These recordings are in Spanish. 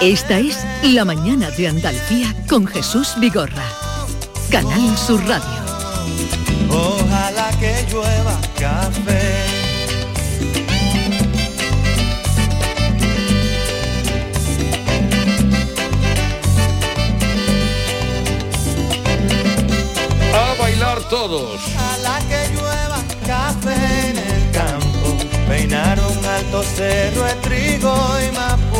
Esta es La mañana de Andalucía con Jesús Vigorra. Canal Sur Radio. Ojalá que llueva café. A bailar todos. Ojalá que llueva café en el campo, peinar un alto cerro de trigo y mapuey,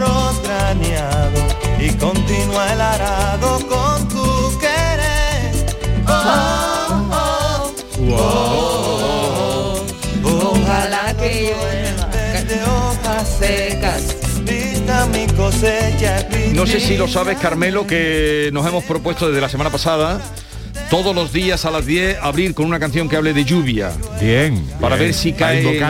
de arroz graneado y continúa el arado con tu querer. Oh, oh, oh, oh. Ojalá que llueva de hojas secas, vista mi cosecha. No sé si lo sabes, Carmelo, que nos hemos propuesto desde la semana pasada todos los días a las 10 abrir con una canción que hable de lluvia. Bien. Para bien. ver si Para cae.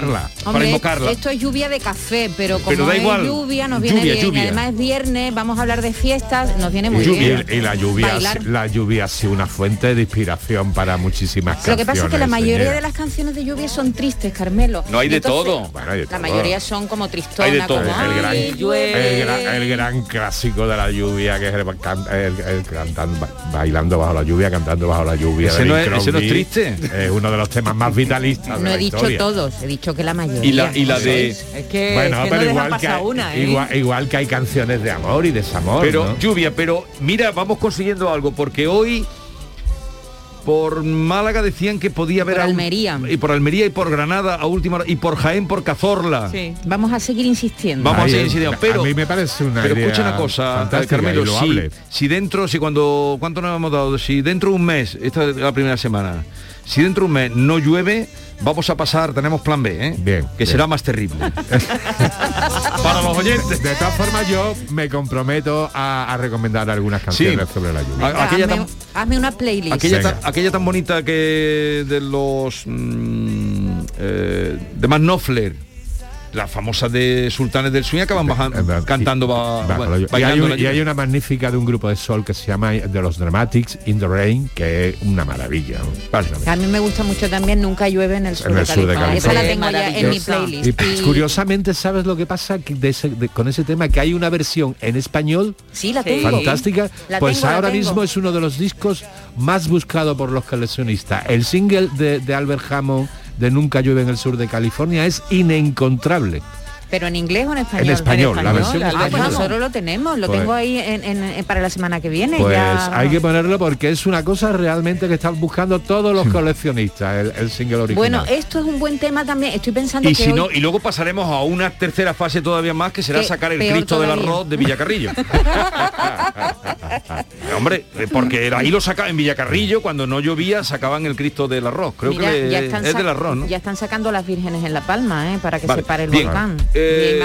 Para invocarla. Esto es lluvia de café, pero como Pero da es igual. lluvia, nos viene Lluvia, bien. lluvia. Y además es viernes, vamos a hablar de fiestas, nos viene muy Y, bien. y la lluvia, Bailar. la lluvia ha sido una fuente de inspiración para muchísimas Lo canciones. que pasa es que la mayoría señora. de las canciones de lluvia son tristes, Carmelo. No hay de Entonces, todo. Bueno, hay de La mayoría son como tristona, Hay de todo. como el gran, el, gran, el gran clásico de la lluvia que es el, can- el- el cantando, ba- bailando bajo la lluvia, cantando bajo la lluvia. Ese no es- ese no es Crosby. triste. Es uno de los temas más vitalistas. de No la he dicho historia. todos, he dicho que la mayoría. Y la, y la de. Es que, Bueno, es que pero no dejan igual que, hay, una, ¿eh? igual, igual que hay canciones de amor y desamor. Pero ¿no? lluvia, pero mira, vamos consiguiendo algo, porque hoy por Málaga decían que podía haber Por un- Almería. y por Almería y por Granada a última hora, y por Jaén por Cazorla. Sí. Vamos a seguir insistiendo. Vamos a seguir insistiendo, pero a mí me parece una Pero idea escucha una cosa, Carmelo, si, si dentro, si cuando, ¿cuánto nos hemos dado? Si dentro de un mes, esta es la primera semana, si dentro de un mes no llueve, vamos a pasar, tenemos plan B, ¿eh? Bien, que bien. será más terrible. Para los oyentes. De todas formas, yo me comprometo a, a recomendar algunas canciones sobre la lluvia. A- Venga, aquella hazme, tan- hazme una playlist. Aquella tan, aquella tan bonita que de los mm, eh, de Matt Knopfler, la famosa de Sultanes del Swing acaban bajan- Eh, eh, cantando y- ba- bajo la ba- lluvia. y, hay un- y una magnífica de un grupo de sol que se llama de los Dramatics in the Rain, que es una maravilla. A mí me gusta mucho también Nunca llueve en el sur, En de, sur de California. Esa la California. tengo ya en mi playlist. Y pues, Y- curiosamente, ¿sabes lo que pasa Que de ese- de- con ese tema? Que hay una versión en español Sí, la tengo. fantástica. La pues tengo, ahora tengo. mismo es uno de los discos más buscados por los coleccionistas. El single de, de Albert Hammond de Nunca llueve en el sur de California es inencontrable. Pero en inglés o en español. En español, la versión Ah, pues nosotros lo tenemos, lo Pues- tengo ahí en- en- en- para la semana que viene. Pues ya. hay que ponerlo porque es una cosa realmente que están buscando todos los coleccionistas, el, el single original. Bueno, esto es un buen tema también. Estoy pensando Y que si hoy- no, y luego pasaremos a una tercera fase todavía más que será Que sacar el Cristo del arroz de Villacarrillo. Hombre, eh, porque ahí lo saca en Villacarrillo, cuando no llovía, sacaban el Cristo del arroz. Creo Mira, que le- ya están es del arroz, ¿no? Ya están sacando las vírgenes en La Palma, ¿eh? Para que Vale, se pare el bien. volcán. Eh,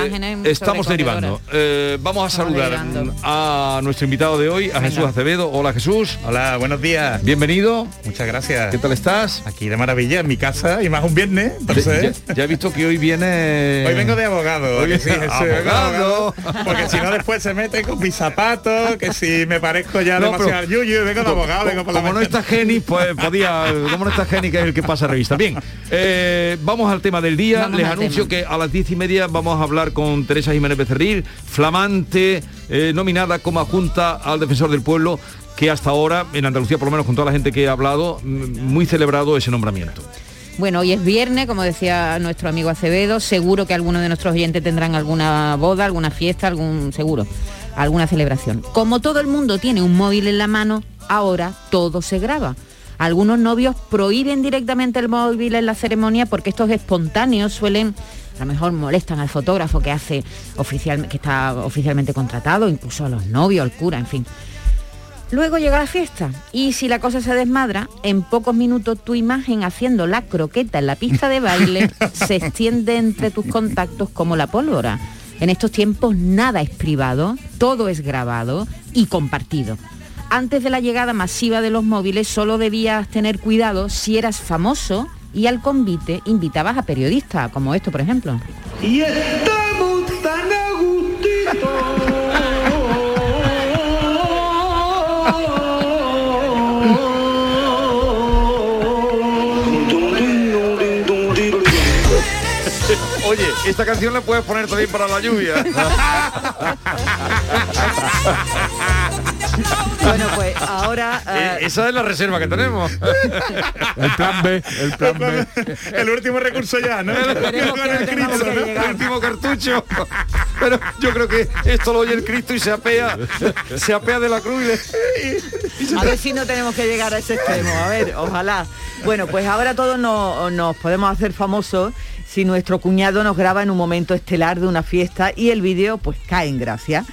estamos derivando. Eh, vamos a Estamos saludar derivando. a nuestro invitado de hoy, a Jesús Acevedo. Hola Jesús. Hola, buenos días. Bienvenido. Muchas gracias. ¿Qué tal estás? Aquí de maravilla, en mi casa y más un viernes. Entonces, Ya, ya he visto que hoy viene... hoy vengo de abogado. Hoy sí, abogado. Porque si no después se mete con mis zapatos, que si me parezco ya No, demasiado pero- al yuyu, vengo de abogado, vengo por la como no está Geni, pues podía, como no está Geni, que es el que pasa revista. Bien, eh, vamos al tema del día. Vamos Les anuncio tema. que a las diez y media vamos a hablar con Teresa Jiménez Becerril, flamante, eh, nominada como adjunta al defensor del pueblo, que hasta ahora, en Andalucía, por lo menos con toda la gente que ha hablado, mm, muy celebrado ese nombramiento. Bueno, hoy es viernes, como decía nuestro amigo Acevedo, seguro que algunos de nuestros oyentes tendrán alguna boda, alguna fiesta, algún seguro, alguna celebración. Como todo el mundo tiene un móvil en la mano, ahora todo se graba. Algunos novios prohíben directamente el móvil en la ceremonia porque estos espontáneos suelen a lo mejor molestan al fotógrafo que hace oficial, que está oficialmente contratado, incluso a los novios, al cura, en fin. Luego llega la fiesta y si la cosa se desmadra, en pocos minutos tu imagen haciendo la croqueta en la pista de baile se extiende entre tus contactos como la pólvora. En estos tiempos nada es privado, todo es grabado y compartido. Antes de la llegada masiva de los móviles solo debías tener cuidado si eras famoso y al convite invitabas a periodistas, como esto por ejemplo. Esta canción la puedes poner también para la lluvia. Bueno, pues ahora... Eh, eh, esa es la reserva que tenemos. El plan B, el plan B. El último recurso ya, ¿no? El último cartucho. Pero yo creo que esto lo oye el Cristo y se apea, se apea de la cruz y le- A ver si no tenemos que llegar a ese extremo, a ver, ojalá. Bueno, pues ahora todos no- nos podemos hacer famosos si nuestro cuñado nos graba en un momento estelar de una fiesta y el vídeo pues cae en gracia.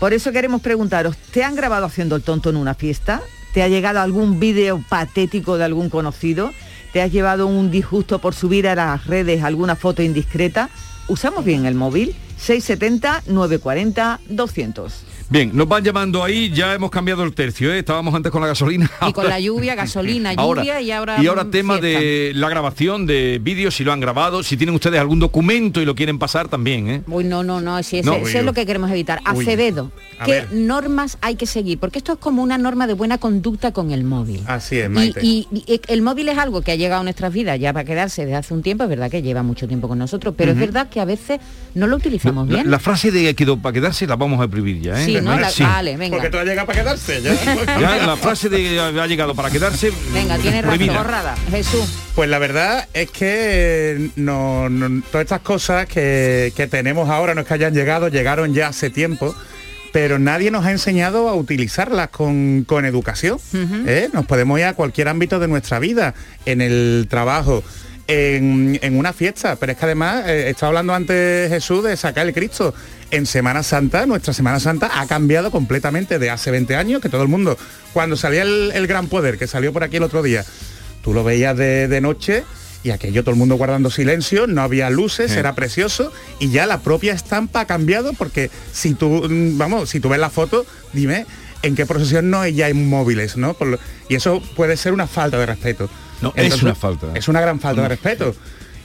Por eso queremos preguntaros, ¿te han grabado haciendo el tonto en una fiesta? ¿Te ha llegado algún vídeo patético de algún conocido? ¿Te has llevado un disgusto por subir a las redes alguna foto indiscreta? ¿Usamos bien el móvil? 670 940 200. Bien, nos van llamando ahí, ya hemos cambiado el tercio, ¿eh? estábamos antes con la gasolina. Y con la lluvia, gasolina, lluvia y ahora... Y ahora tema fiesta. de la grabación de vídeos, si lo han grabado, si tienen ustedes algún documento y lo quieren pasar también, ¿eh? Uy, no, no, no, sí, ese, No, ese es lo que queremos evitar. Uy. Acevedo, A ¿qué ver. normas hay que seguir? Porque esto es como una norma de buena conducta con el móvil. Así es, Y, Maite. y- y el móvil es algo que ha llegado a nuestras vidas ya para quedarse desde hace un tiempo, es verdad que lleva mucho tiempo con nosotros, pero es verdad que a veces no lo utilizamos La, bien. la frase de quedó para quedarse la vamos a prohibir ya, ¿eh? sí, ¿no? La- Sí. Vale, venga. Porque todo llega para quedarse, ¿ya? Ya, la frase de ha llegado para quedarse. Venga, tiene razón. Borrada. Jesús. Pues la verdad es que no, no- todas estas cosas que, que tenemos ahora, no es que hayan llegado, llegaron ya hace tiempo, pero nadie nos ha enseñado a utilizarlas con, con educación. ¿eh? Nos podemos ir a cualquier ámbito de nuestra vida, en el trabajo, en, en una fiesta, pero es que además, eh, estaba hablando antes Jesús de sacar el Cristo. En Semana Santa, nuestra Semana Santa ha cambiado completamente de hace 20 años, que todo el mundo, cuando salía el, el Gran Poder, que salió por aquí el otro día, tú lo veías de, de noche y aquello todo el mundo guardando silencio, no había luces, Sí. era precioso y ya la propia estampa ha cambiado porque si tú, mm, vamos, si tú ves la foto, dime en qué procesión no ya hay móviles, ¿no? Por lo- y eso puede ser una falta de respeto. No, es una falta. Es una gran falta de respeto.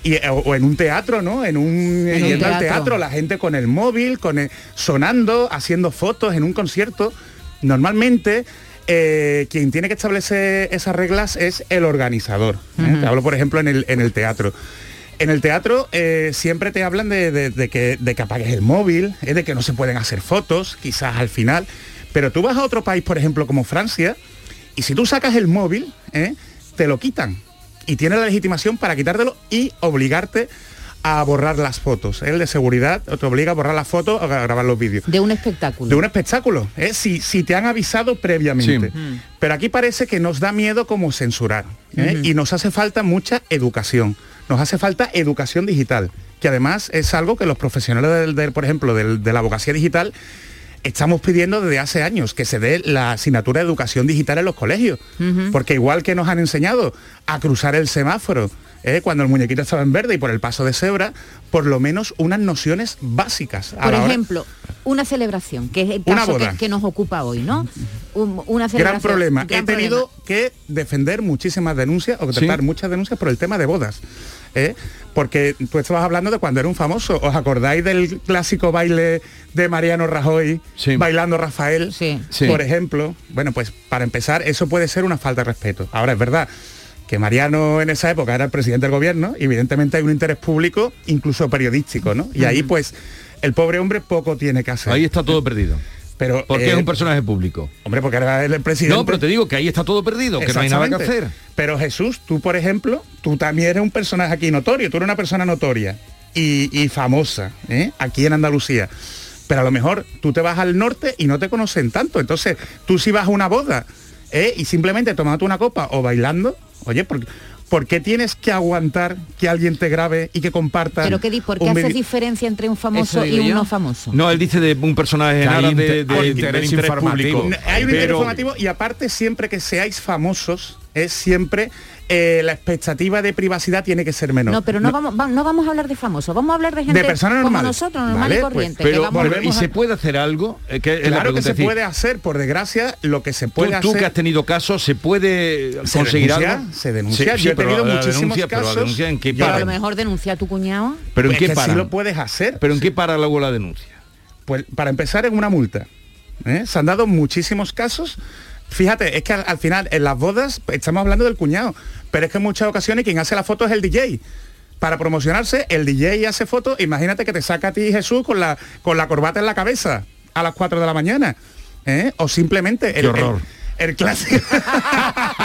Y, o, en un teatro, ¿no? En un, yendo al teatro. la gente con el móvil, con el- sonando, haciendo fotos en un concierto. Normalmente eh, quien tiene que establecer esas reglas es el organizador. ¿eh? Te hablo, por ejemplo, en el, en el teatro. En el teatro eh, siempre te hablan de, de- de que, de que apagues el móvil, ¿eh? de que no se pueden hacer fotos, quizás al final. Pero tú vas a otro país, por ejemplo, como Francia, y si tú sacas el móvil, ¿eh? te lo quitan. Y tienes la legitimación para quitártelo y obligarte a borrar las fotos. El de seguridad te obliga a borrar las fotos o a grabar los vídeos De un espectáculo. de un espectáculo, ¿eh? si, si te han avisado previamente. Sí. Pero aquí parece que nos da miedo como censurar ¿eh? y nos hace falta mucha educación, nos hace falta educación digital, que además es algo que los profesionales, del, del, por ejemplo, del- de la abogacía digital, estamos pidiendo desde hace años que se dé la asignatura de educación digital en los colegios, porque igual que nos han enseñado a cruzar el semáforo, ¿eh? cuando el muñequito estaba en verde y por el paso de cebra, por lo menos unas nociones básicas. a Por hora- ejemplo, una celebración, que es el Una caso boda. que, que nos ocupa hoy, ¿no? Un- una Gran celebración. problema. gran He tenido problema. que defender muchísimas denuncias o ¿Sí? tratar muchas denuncias por el tema de bodas. ¿Eh? Porque tú estabas hablando de cuando era un famoso. ¿Os acordáis del clásico baile de Mariano Rajoy Sí. bailando Rafael? Sí. Sí. Por ejemplo. Bueno, pues para empezar, eso puede ser una falta de respeto. Ahora es verdad que Mariano en esa época era el presidente del gobierno y evidentemente hay un interés público, incluso periodístico, ¿no? Y ahí pues el pobre hombre poco tiene que hacer. Ahí está todo perdido. Pero, Porque eh, es un personaje público. Hombre, porque era el presidente. No, pero te digo que ahí está todo perdido, que no hay nada que hacer. Pero Jesús, tú por ejemplo, tú también eres un personaje aquí notorio, tú eres una persona notoria y, y famosa, ¿eh? aquí en Andalucía. Pero a lo mejor tú te vas al norte y no te conocen tanto. Entonces, tú si vas a una boda ¿eh? y simplemente tomándote una copa o bailando, oye, ¿por, ¿Por qué tienes que aguantar que alguien te grabe y que comparta? Pero ¿qué di? ¿Por qué haces diferencia entre un famoso y un no famoso? No, él dice de un personaje de, inter- de- interés interés informativo. público. Hay un interés Pero- informativo y aparte siempre que seáis famosos es siempre eh, la expectativa de privacidad tiene que ser menor. No, pero no, Vamos, va- no vamos a hablar de famosos, vamos a hablar de gente personas como normales. nosotros, normal Vale, y pues, corriente. Pero, que vamos ¿y a- se puede hacer algo? Eh, que Claro que se decir, puede hacer, por desgracia, lo que se tú, puede tú hacer. que has tenido casos, ¿se puede ¿Se conseguir denuncia? algo? Se denuncia. Yo he pero tenido la muchísimos denuncia, pero casos. denuncia en qué Yo Pero a para? lo mejor denuncia a tu cuñado. ¿Pero en Pues qué para? sí lo puedes hacer. ¿Pero en qué para luego la denuncia? Pues para empezar en una multa. ¿eh? Se han dado muchísimos casos. Fíjate, es que al, al final en las bodas estamos hablando del cuñado, pero es que en muchas ocasiones quien hace la foto es el DJ. Para promocionarse, el DJ hace fotos. Imagínate que te saca a ti Jesús con la, con la corbata en la cabeza a las 4 de la mañana. ¿eh? O simplemente el, Qué horror. el- el clásico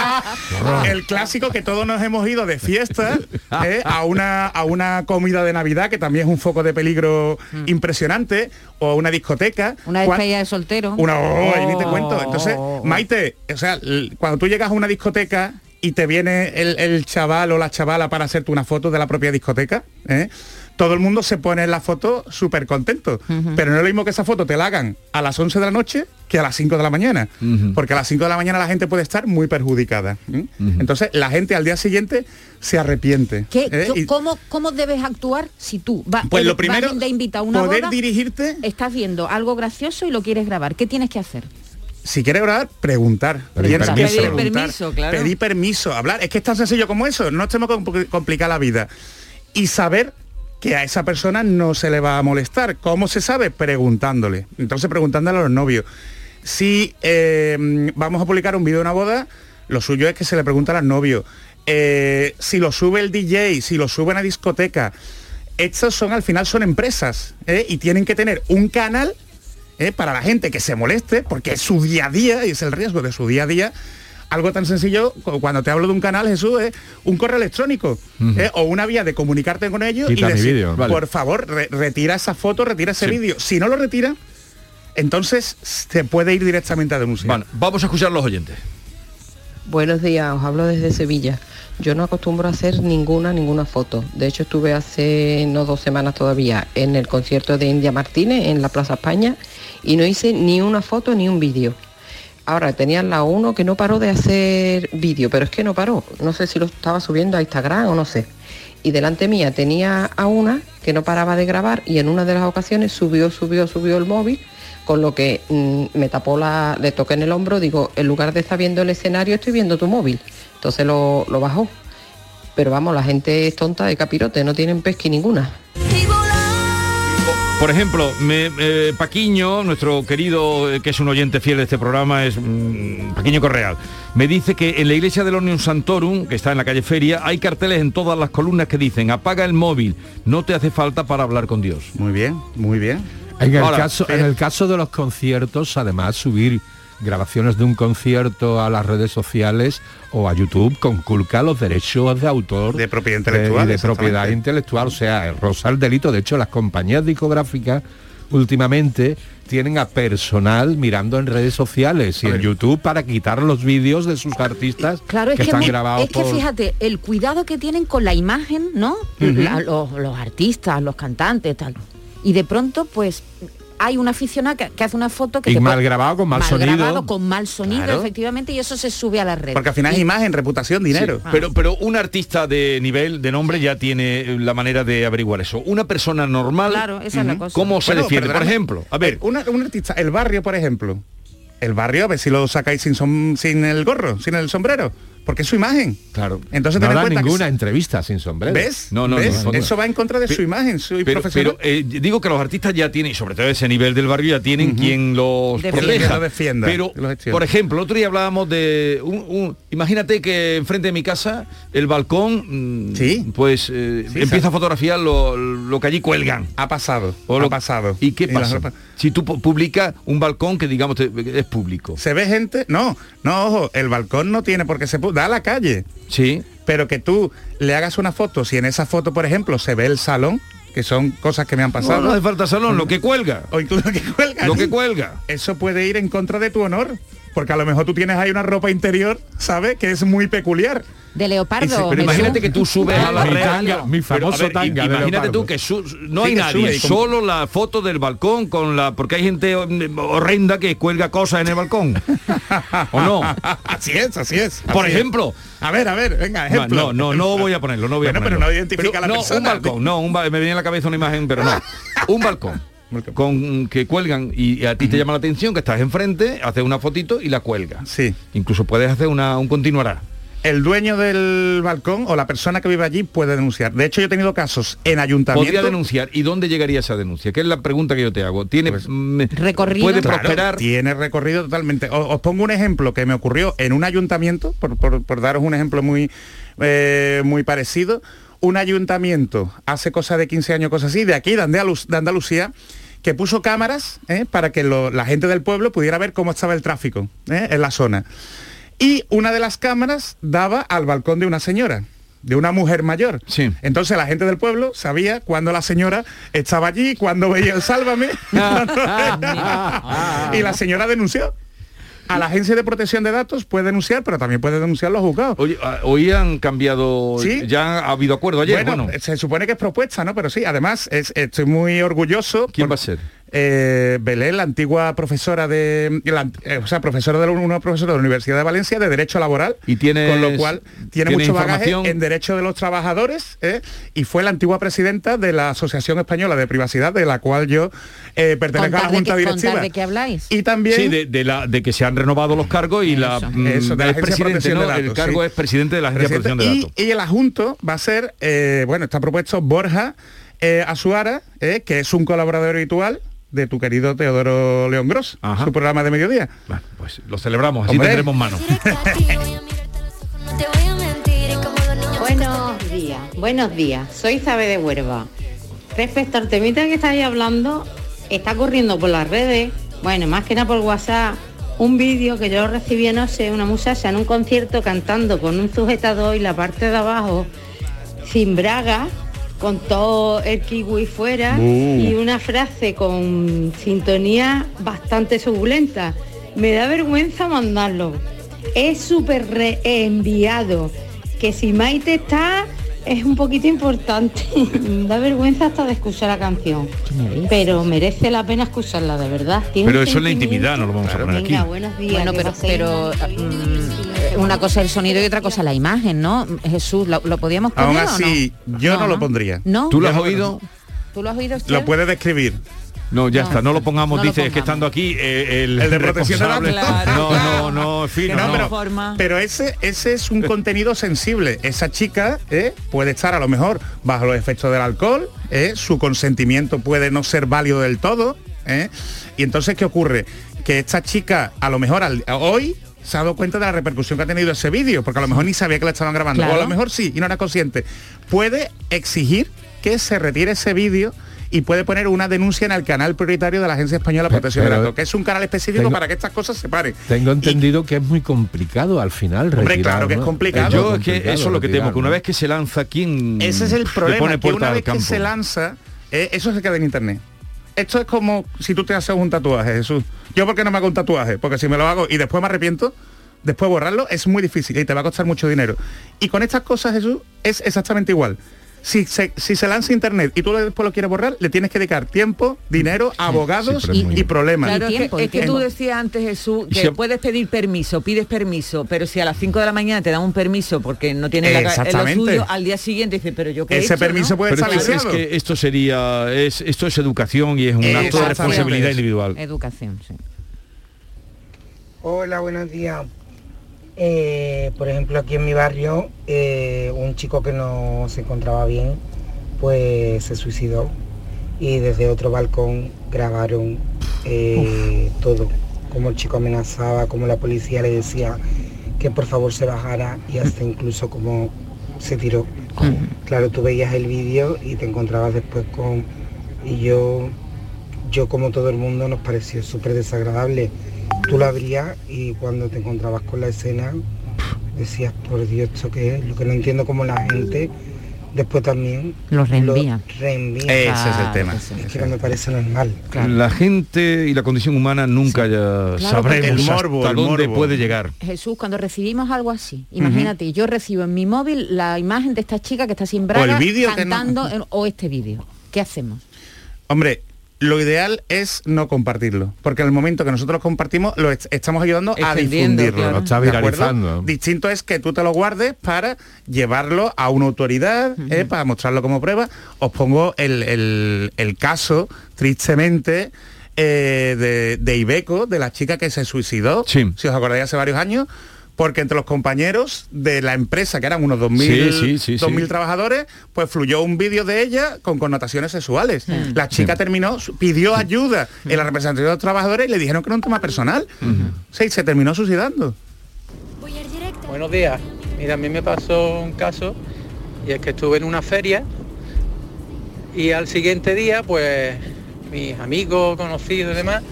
el clásico que todos nos hemos ido de fiesta ¿eh? a una a una comida de navidad que también es un foco de peligro impresionante o a una discoteca Mm. Una despedida de soltero. una oh, ahí ni te cuento entonces Maite o sea cuando tú llegas a una discoteca y te viene el, el chaval o la chavala para hacerte una foto de la propia discoteca ¿eh? Todo el mundo se pone en la foto súper contento pero no es lo mismo que esa foto te la hagan a las 11 de la noche que a las 5 de la mañana porque a las 5 de la mañana la gente puede estar muy perjudicada entonces la gente al día siguiente se arrepiente ¿Qué- ¿eh? Y- cómo, ¿Cómo debes actuar si tú va- Pues lo primero, vas de invita a una poder boda, dirigirte estás viendo algo gracioso y lo quieres grabar? ¿Qué tienes que hacer? si quieres orar, preguntar. Pedir permiso. Pedir permiso, claro. Pedir permiso, hablar. Es que es tan sencillo como eso. No tenemos que compl- complicar la vida. Y saber que a esa persona no se le va a molestar. ¿Cómo se sabe? Preguntándole. Entonces preguntándole a los novios. Si eh, vamos a publicar un vídeo de una boda, lo suyo es que se le pregunta al novio. Eh, si lo sube el DJ, si lo sube a una discoteca, estos son al final son empresas ¿eh? y tienen que tener un canal ¿eh? para la gente que se moleste, porque es su día a día y es el riesgo de su día a día. Algo tan sencillo, cu- cuando te hablo de un canal, Jesús, es un correo electrónico ¿eh? o una vía de comunicarte con ellos Quita y decir, vale. por favor, re- retira esa foto, retira ese Sí. vídeo. Si no lo retira, entonces se puede ir directamente a denunciar. Bueno, vamos a escuchar a los oyentes. Buenos días, os hablo desde Sevilla. Yo no acostumbro a hacer ninguna, ninguna foto. De hecho, estuve hace no dos semanas todavía en el concierto de India Martínez en la Plaza España y no hice ni una foto ni un vídeo. Ahora tenía la uno que no paró de hacer vídeo, pero es que no paró. No sé si lo estaba subiendo a Instagram o no sé. Y delante mía tenía a una que no paraba de grabar y en una de las ocasiones subió, subió, subió el móvil, con lo que mm, me tapó la, le toqué en el hombro, digo, en lugar de estar viendo el escenario, estoy viendo tu móvil. Entonces lo, lo bajó. Pero vamos, la gente es tonta de capirote, no tienen pesqui ninguna. Por ejemplo, me- eh, Paquiño, nuestro querido, eh, que es un oyente fiel de este programa, es mm, Paquiño Correal, me dice que en la iglesia del Omnium Santorum, que está en la calle Feria, hay carteles en todas las columnas que dicen, apaga el móvil, no te hace falta para hablar con Dios. Muy bien, muy bien. En el, Ahora, caso, en el caso de los conciertos, además, subir grabaciones de un concierto a las redes sociales o a YouTube conculca los derechos de autor De propiedad intelectual, y de exactamente. propiedad intelectual, o sea, rosa el delito. De hecho, las compañías discográficas últimamente tienen a personal mirando en redes sociales y en YouTube para quitar los vídeos de sus artistas Claro, es que que, están grabados es que por- fíjate, el cuidado que tienen con la imagen, ¿no? La- los, los artistas, los cantantes, tal. Y de pronto, pues, hay una aficionada que, que hace una foto que Y te mal puede- grabado, con mal sonido. grabado, con mal sonido, Claro. efectivamente, y eso se sube a la red. Porque al final es Y- imagen, reputación, dinero. Ah. Pero, pero un artista de nivel, de nombre, ya tiene la manera de averiguar eso. Una persona normal, Claro, esa es la cosa. ¿cómo se Bueno, defiende? Por ejemplo, a ver, Eh, una- un artista, el barrio, por ejemplo. El barrio, a ver si lo sacáis sin, som- sin el gorro, sin el sombrero. Porque es su imagen. claro. Entonces no en da cuenta que ninguna si- entrevista sin sombrero. ¿Ves? No, no, ¿Ves? no, no. Eso va en contra de su imagen, su Pero, profesional. pero, eh, digo que los artistas ya tienen, y sobre todo ese nivel del barrio, ya tienen quien los Defienda. proteja. Que lo defienda, pero, que lo por ejemplo, el otro día hablábamos de un, un- imagínate que enfrente de mi casa el balcón, mm, Sí. pues eh, Sí, empieza a fotografiar lo, lo que allí cuelgan. ha pasado, O ha lo- pasado. ¿Y qué pasa? Si tú pu- publicas un balcón que digamos es público. Se ve gente, no, no, ojo, el balcón no tiene por qué se da a la calle, Sí. pero que tú le hagas una foto, si en esa foto, por ejemplo, se ve el salón, que son cosas que me han pasado, no hace falta salón, lo que cuelga. o incluso que cuelgan, Lo que cuelga. eso puede ir en contra de tu honor, porque a lo mejor tú tienes ahí una ropa interior, ¿sabes? Que es muy peculiar. De leopardo. Pero imagínate que tú subes a la tanga, mi Pero, famoso ver, tanga Imagínate tú que su- no Sí, hay que nadie, sube y como- solo la foto del balcón con la porque hay gente mm, horrenda que cuelga cosas en el balcón. ¿O no? así es, así es. Por así es. ejemplo, A ver, a ver, venga, ejemplo. No, no, no voy a ponerlo, no voy Bueno, a pero ponerlo. no identifica a la no, persona. un balcón, no, me viene a la cabeza una imagen, pero no. Un balcón. Con que cuelgan y a ti te llama la atención que estás enfrente, haces una fotito y la cuelgas. Sí. Incluso puedes hacer una, un continuará. El dueño del balcón o la persona que vive allí puede denunciar. De hecho, yo he tenido casos en ayuntamientos. Podría denunciar. ¿Y dónde llegaría esa denuncia? Que es la pregunta que yo te hago. ¿Tiene Pues, mm, Recorrido. ¿Puede Claro, prosperar? Tiene recorrido totalmente. O- Os, pongo un ejemplo que me ocurrió en un ayuntamiento, por, por- por daros un ejemplo muy, eh, muy parecido. Un ayuntamiento hace cosa de 15 años, cosas así, de aquí, de, Andalucía, que puso cámaras eh, para que lo- la gente del pueblo pudiera ver cómo estaba el tráfico eh, en la zona. Y una de las cámaras daba al balcón de una señora de una mujer mayor. Sí. Entonces la gente del pueblo sabía cuando la señora estaba allí, cuando veía el sálvame. y la señora denunció. A la agencia de protección de datos puede denunciar, pero también puede denunciar los juzgados. Oye, ah, hoy han cambiado, Sí. ya ha habido acuerdo ayer, bueno, bueno. se supone que es propuesta, ¿no? Pero sí, además es- estoy muy orgulloso. ¿Quién por- va a ser? Eh, Belén, la antigua profesora de, la- eh, o sea, profesora de la, una profesora de la Universidad de Valencia de Derecho Laboral, Y tienes- con lo cual tiene ¿tienes mucho bagaje en Derecho de los Trabajadores ¿eh? y fue la antigua presidenta de la Asociación Española de Privacidad, de la cual yo eh, pertenezco a la Junta qué- Directiva. de qué habláis. Y también Sí, de, de la, de que se han renovado los cargos y la, Eso. mm, Eso, de la es Agencia de presidente, Protección ¿no? de el cargo sí. es presidente de la Agencia de Protección de Datos. y, y el adjunto va a ser, eh, bueno, está propuesto Borja eh, Azuara, eh, que es un colaborador habitual de tu querido Teodoro León Gross, Ajá. su programa de mediodía. Bueno, pues lo celebramos, así Hombre. tendremos mano. Buenos días, buenos días. Soy Zabe de Huerva. Respecto al temita que estáis hablando, está corriendo por las redes, bueno, más que nada por WhatsApp, un vídeo que yo recibí anoche, una muchacha en un concierto cantando con un sujetador y la parte de abajo sin braga, con todo el kiwi fuera y una frase con sintonía bastante suculenta. Me da vergüenza mandarlo. Es súper reenviado. Que si Maite está, es un poquito importante. da vergüenza hasta de escuchar la canción. Pero merece la pena escucharla, de verdad. Tiene Pero eso en la intimidad no lo vamos a poner aquí. Venga, buenos días. Bueno, pero, pero mm, una cosa es el sonido y otra cosa la imagen, ¿no? Jesús, ¿lo, lo podíamos poner Aún o así, no? yo no lo pondría. ¿No? ¿Tú lo has no- oído? ¿Tú lo has oído? Lo puede describir. No, ya No. está, no lo pongamos, No lo dice, es que estando aquí eh, el, El de protección de responsable- datos. Claro, No, claro. no, no, fino, Que no, no. pero- forma. Pero ese, ese es un contenido sensible. Esa chica eh, puede estar a lo mejor bajo los efectos del alcohol, eh, su consentimiento puede no ser válido del todo. eh, y entonces, ¿qué ocurre? Que esta chica a lo mejor al- hoy se ha dado cuenta de la repercusión que ha tenido ese vídeo, porque a lo mejor ni sabía que la estaban grabando. O a lo mejor sí, y no era consciente. Puede exigir que se retire ese vídeo y puede poner una denuncia en el canal prioritario de la Agencia Española de Protección de Datos, que es un canal específico Tengo- para que estas cosas se paren. Tengo entendido que es muy complicado al final Hombre, retirar, claro que es complicado. Yo es que eso es lo que retirar, temo, que una vez que se lanza, ¿quién Ese es el le problema, pone que una vez que se lanza, eh, eso se queda en internet. Esto es como si tú te haces un tatuaje, Jesús. Yo porque no me hago un tatuaje, porque si me lo hago y después me arrepiento, después borrarlo es muy difícil y te va a costar mucho dinero. Y con estas cosas, Jesús, es exactamente igual. Si se, si se lanza internet y tú después lo quieres borrar, le tienes que dedicar tiempo, dinero, abogados y, problemas. Claro, es que- tiempo, es que, tú decías antes, Jesús, que si- puedes pedir permiso, pides permiso, pero si a las 5 de la mañana te dan un permiso porque no tienes la, lo suyo, al día siguiente dices, pero yo qué he Ese hecho, permiso ¿no? puede Pero estar es que, es viciado. que esto sería, es, esto es educación y es un acto de responsabilidad individual. Educación, sí. Hola, buenos días. Eh, por ejemplo, aquí en mi barrio, eh, un chico que no se encontraba bien, pues se suicidó y desde otro balcón grabaron eh, todo, como el chico amenazaba, como la policía le decía que por favor se bajara y hasta incluso como se tiró. Claro, tú veías el vídeo y te encontrabas después con... Y yo, yo como todo el mundo nos pareció súper desagradable. Tú la abrías y cuando te encontrabas con la escena decías, por Dios, ¿esto qué es? Lo que no entiendo como la gente después también Los reenvía. reenvía. Ese es el tema. Es que no me parece normal. La gente y la condición humana nunca ya sabremos El morbo, hasta el dónde morbo. puede llegar. Jesús, cuando recibimos algo así, imagínate, yo recibo en mi móvil la imagen de esta chica que está sin braga vídeo que no- cantando en- o este vídeo. ¿Qué hacemos? Hombre, lo ideal es no compartirlo, porque en el momento que nosotros compartimos lo est- estamos ayudando a difundirlo. claro. Lo está viralizando. Distinto es que tú te lo guardes para llevarlo a una autoridad, eh, para mostrarlo como prueba. Os pongo el, el- el caso, tristemente, eh, de, de Ibeco, de la chica que se suicidó, Sí. si os acordáis hace varios años, porque entre los compañeros de la empresa, que eran unos 2.000, Sí, sí, sí, sí. 2.000 trabajadores, pues fluyó un vídeo de ella con connotaciones sexuales. La chica terminó, pidió ayuda en la representación de los trabajadores y le dijeron que era un tema personal. Sí, se terminó suicidando. Buenos días. Mira, a mí me pasó un caso y es que estuve en una feria y al siguiente día, pues mis amigos, conocidos y demás,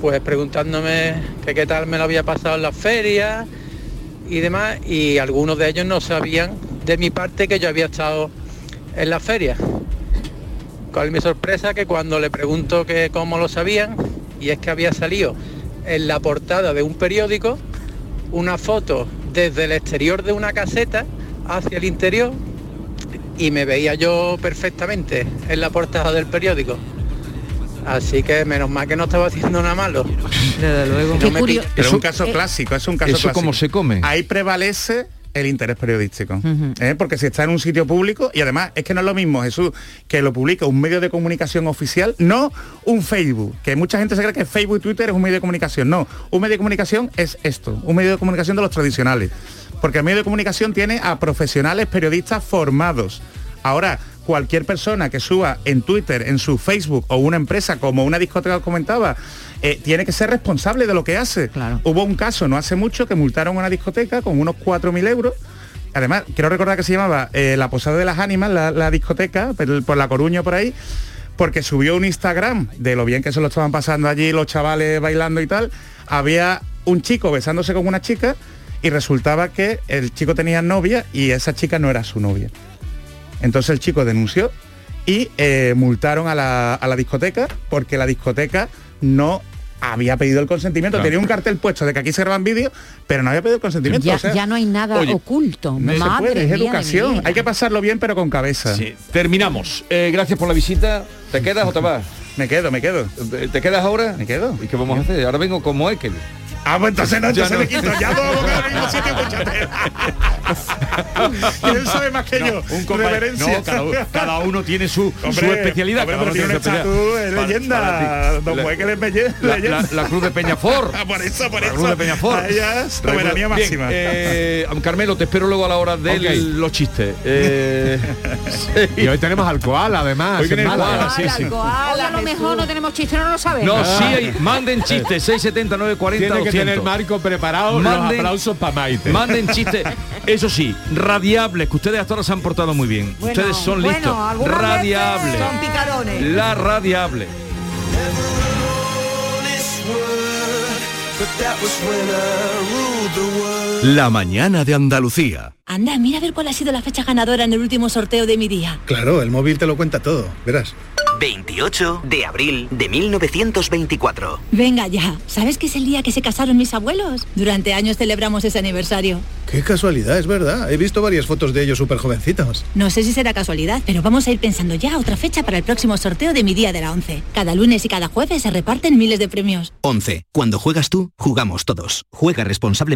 pues preguntándome que qué tal me lo había pasado en la feria y demás, y algunos de ellos no sabían de mi parte que yo había estado en la feria. Con mi sorpresa que cuando le pregunto que cómo lo sabían, y es que había salido en la portada de un periódico una foto desde el exterior de una caseta hacia el interior y me veía yo perfectamente en la portada del periódico. Así que menos mal que no estaba haciendo nada malo. Desde luego. No me Pero es un eh, caso clásico, es un caso ¿Eso clásico. cómo se come? Ahí prevalece el interés periodístico. ¿eh? Porque si está en un sitio público, y además es que no es lo mismo, Jesús, que lo publica un medio de comunicación oficial, no un Facebook, que mucha gente se cree que Facebook y Twitter es un medio de comunicación. No, un medio de comunicación es esto, un medio de comunicación de los tradicionales. Porque el medio de comunicación tiene a profesionales periodistas formados. Ahora, cualquier persona que suba en Twitter, en su Facebook o una empresa como una discoteca que os comentaba, eh, tiene que ser responsable de lo que hace. Hubo un caso no hace mucho que multaron a una discoteca con unos 4.000 euros. Además, quiero recordar que se llamaba eh, La Posada de las Ánimas, la, la discoteca, por, por La Coruña, por ahí, porque subió un Instagram de lo bien que se lo estaban pasando allí los chavales bailando y tal. Había un chico besándose con una chica y resultaba que el chico tenía novia y esa chica no era su novia. Entonces el chico denunció y eh, multaron a la, a la discoteca porque la discoteca no había pedido el consentimiento. Claro. Tenía un cartel puesto de que aquí se graban vídeos, pero no había pedido el consentimiento. Ya, o sea, ya no hay nada Oye, oculto. no se Madre puede, es educación. Hay que pasarlo bien, pero con cabeza. Sí, terminamos. Eh, gracias por la visita. ¿Te quedas o te vas? Me quedo, me quedo. ¿Te- ¿Te quedas ahora? Me quedo. ¿Y qué vamos a hacer? Ahora vengo como Ekel. Ah, pues entonces no, Ya entonces no. me quito. Ya dos abogados en el mismo sitio, y él sabe más que yo. Un Reverencia. no, cada, cada uno tiene su, Hombre, su especialidad. hombre, cada uno tiene su es Para- leyenda. para ti. Don La- Jueguel es belle- la, leyenda. la- la Cruz de Peñafort. por eso, por La eso. Cruz de ya es soberanía Bien, máxima. eh, Carmelo, te espero luego a la hora de Ok. los chistes. Eh, sí. Y hoy tenemos al koala, además. Hoy viene en el koala, sí, sí. Hoy a lo mejor no tenemos chiste, no lo sabemos. No, sí, hay- manden chistes, 670 940 Tiene que tener 200. Marco preparado los Manden- aplausos para Maite. Manden chistes, eso sí, radiables, que ustedes hasta ahora se han portado muy bien. Bueno, ustedes son bueno, listos. Radiables. Son picarones. La radiable. La mañana de Andalucía. Anda, mira a ver cuál ha sido la fecha ganadora en el último sorteo de mi día. Claro, el móvil te lo cuenta todo, verás. 28 de abril de 1924. Venga ya, ¿sabes que es el día que se casaron mis abuelos? Durante años celebramos ese aniversario. Qué casualidad, es verdad. He visto varias fotos de ellos súper jovencitos. No sé si será casualidad, pero vamos a ir pensando ya otra fecha para el próximo sorteo de mi día de la 11. Cada lunes y cada jueves se reparten miles de premios. 11. Cuando juegas tú, jugamos todos. Juega responsablemente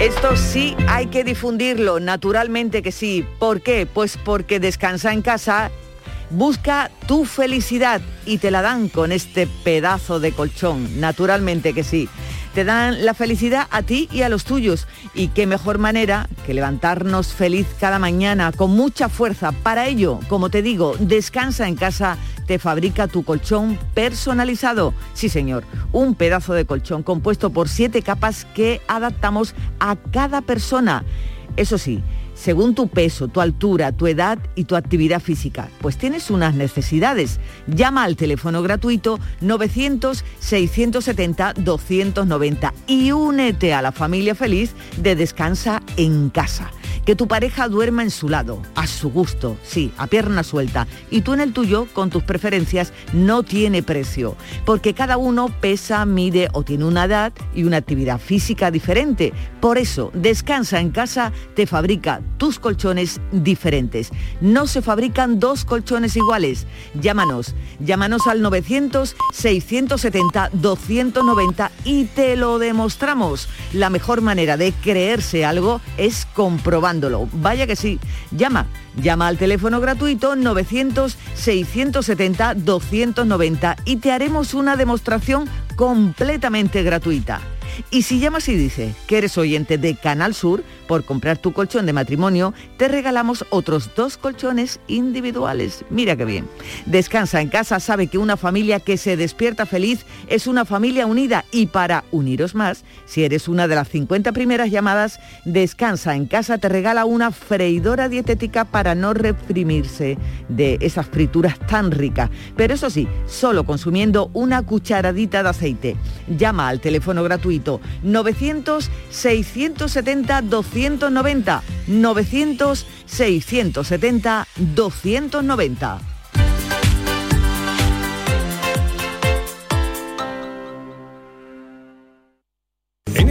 Esto sí hay que difundirlo, naturalmente que sí. ¿Por qué? Pues porque Descansa en Casa Busca tu felicidad y te la dan con este pedazo de colchón, naturalmente que sí. Te dan la felicidad a ti y a los tuyos. Y qué mejor manera que levantarnos feliz cada mañana con mucha fuerza. Para ello, como te digo, descansa en casa, te fabrica tu colchón personalizado. Sí, señor, un pedazo de colchón compuesto por siete capas que adaptamos a cada persona. Eso sí, según tu peso, tu altura, tu edad y tu actividad física. Pues tienes unas necesidades. Llama al teléfono gratuito 900-670-290 y únete a la familia feliz de Descansa en casa. Que tu pareja duerma en su lado, a su gusto, sí, a pierna suelta, y tú en el tuyo, con tus preferencias, no tiene precio, porque cada uno pesa, mide o tiene una edad y una actividad física diferente. Por eso, Descansa en casa te fabrica tus colchones diferentes. No se fabrican dos colchones iguales. Llámanos, llámanos al 900-670-290 y te lo demostramos. La mejor manera de creerse algo es comprobándolo. Vaya que sí. Llama, llama al teléfono gratuito 900-670-290 y te haremos una demostración completamente gratuita. Y si llamas y dices que eres oyente de Canal Sur, por comprar tu colchón de matrimonio, te regalamos otros dos colchones individuales. Mira qué bien. Descansa en casa sabe que una familia que se despierta feliz es una familia unida y para uniros más, si eres una de las 50 primeras llamadas, Descansa en casa te regala una freidora dietética para no reprimirse de esas frituras tan ricas. Pero eso sí, solo consumiendo una cucharadita de aceite. Llama al teléfono gratuito 900 670 200 290 900 670 290.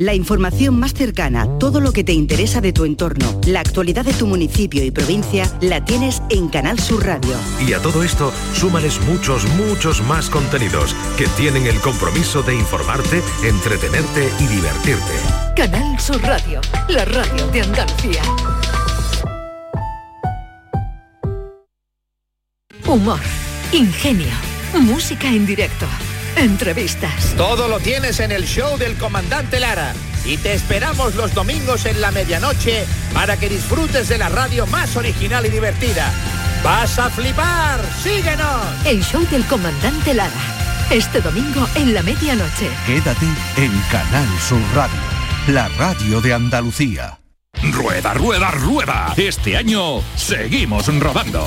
La información más cercana, todo lo que te interesa de tu entorno, la actualidad de tu municipio y provincia, la tienes en Canal Sur Radio. Y a todo esto, súmales muchos, muchos más contenidos que tienen el compromiso de informarte, entretenerte y divertirte. Canal Sur Radio, la radio de Andalucía. Humor, ingenio, música en directo, entrevistas. Todo lo tienes en el show del comandante Lara. Y te esperamos los domingos en la medianoche para que disfrutes de la radio más original y divertida. ¡Vas a flipar! ¡Síguenos! El show del comandante Lara. Este domingo en la medianoche. Quédate en Canal Sur Radio, la radio de Andalucía. Rueda, rueda, rueda. Este año seguimos rodando.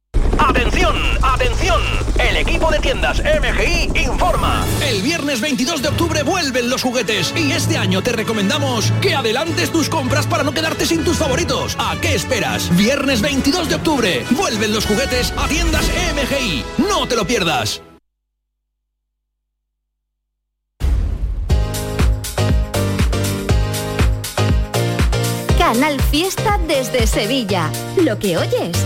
Atención, atención. El equipo de tiendas MGI informa. El viernes 22 de octubre vuelven los juguetes y este año te recomendamos que adelantes tus compras para no quedarte sin tus favoritos. ¿A qué esperas? Viernes 22 de octubre vuelven los juguetes a tiendas MGI. No te lo pierdas. Canal Fiesta desde Sevilla. Lo que oyes.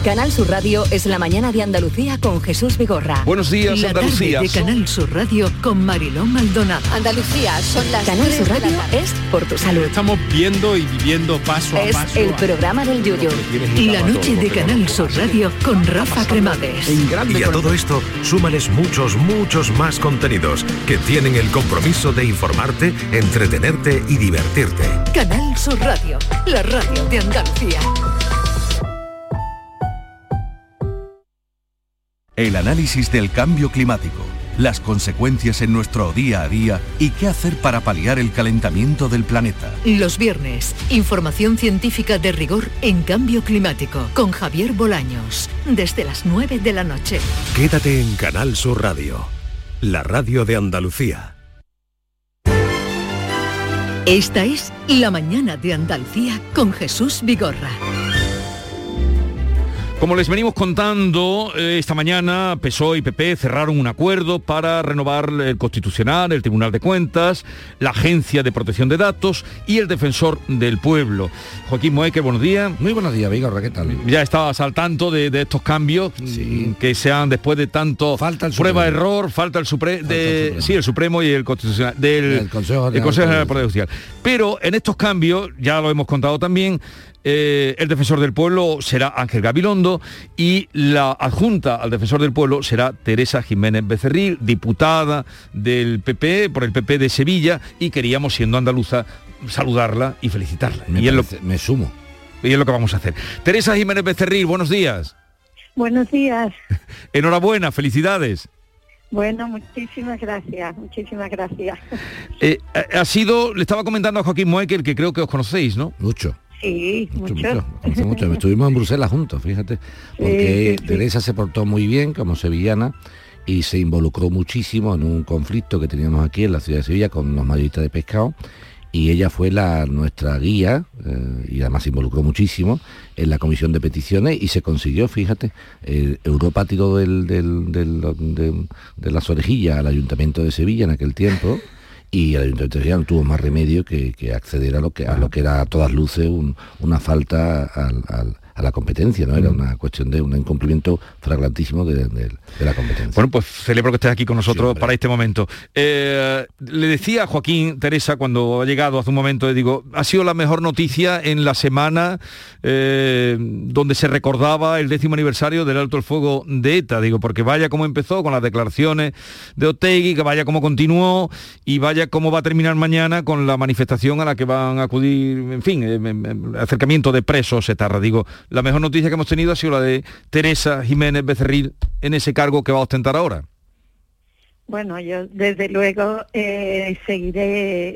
Canal Sur Radio es la mañana de Andalucía con Jesús Vigorra. Buenos días, La Andalucía. tarde de Canal Sur Radio con Mariló Maldonado. Andalucía, son las Canal Sur Radio es por tu salud. Estamos viendo y viviendo paso Es a paso. el programa del Yuyu. La noche de Canal Sur Radio con Rafa Cremades. Y a todo esto, súmales muchos, muchos más contenidos que tienen el compromiso de informarte, entretenerte y divertirte. Canal Sur Radio, la radio de Andalucía. El análisis del cambio climático, las consecuencias en nuestro día a día y qué hacer para paliar el calentamiento del planeta. Los viernes, información científica de rigor en cambio climático con Javier Bolaños. Desde las 9 de la noche. Quédate en Canal Sur Radio, la radio de Andalucía. Esta es La mañana de Andalucía con Jesús Vigorra. Como les venimos contando, eh, esta mañana PSOE y PP cerraron un acuerdo para renovar el Constitucional, el Tribunal de Cuentas, la Agencia de Protección de Datos y el Defensor del Pueblo. Joaquín Moeque, buenos días. Muy buenos días, Vigorra, ¿qué tal? Ya estabas al tanto de, de estos cambios mm, que sean después de tanto prueba error, falta el Supremo, sí, el Supremo y el Constitucional del El Consejo el General Consejo General Poder Judicial. Pero en estos cambios, ya lo hemos contado también, eh, el defensor del pueblo será Ángel Gabilondo y la adjunta al defensor del pueblo será Teresa Jiménez Becerril, diputada del PP, por el PP de Sevilla, y queríamos, siendo andaluza, saludarla y felicitarla. Me y, lo, me sumo. y es lo que vamos a hacer. Teresa Jiménez Becerril, buenos días. Buenos días. Enhorabuena, felicidades. Bueno, muchísimas gracias, muchísimas gracias. Eh, ha- ha sido, le estaba comentando a Joaquín Moekel, que creo que os conocéis, ¿no? Mucho. Sí, mucho. Mucho, mucho. Estuvimos en Bruselas juntos, fíjate, porque sí, sí. Teresa se portó muy bien como sevillana y se involucró muchísimo en un conflicto que teníamos aquí en la ciudad de Sevilla con los mayoristas de pescado y ella fue la nuestra guía eh, y además se involucró muchísimo en la comisión de peticiones y se consiguió, fíjate, eh, Europa tiró del, del- del- de, de las orejillas al Ayuntamiento de Sevilla en aquel tiempo y el Ayuntamiento de no tuvo más remedio que, que acceder a lo que a lo que era a todas luces un- una falta al- al- a la competencia, ¿no? Era una cuestión de un incumplimiento flagrantísimo de, de- de la competencia. Bueno, pues celebro que estés aquí con nosotros para este momento. Eh, le decía a Joaquín, Teresa, cuando ha llegado hace un momento, le digo, ha sido la mejor noticia en la semana eh, donde se recordaba el décimo aniversario del alto el fuego de ETA. Digo, porque vaya como empezó con las declaraciones de Otegui, que vaya como continuó y vaya cómo va a terminar mañana con la manifestación a la que van a acudir, en fin, eh, acercamiento de presos, etarra. Digo, la mejor noticia que hemos tenido ha sido la de Teresa Jiménez Becerril en ese cargo que va a ostentar ahora. Bueno, yo desde luego eh, seguiré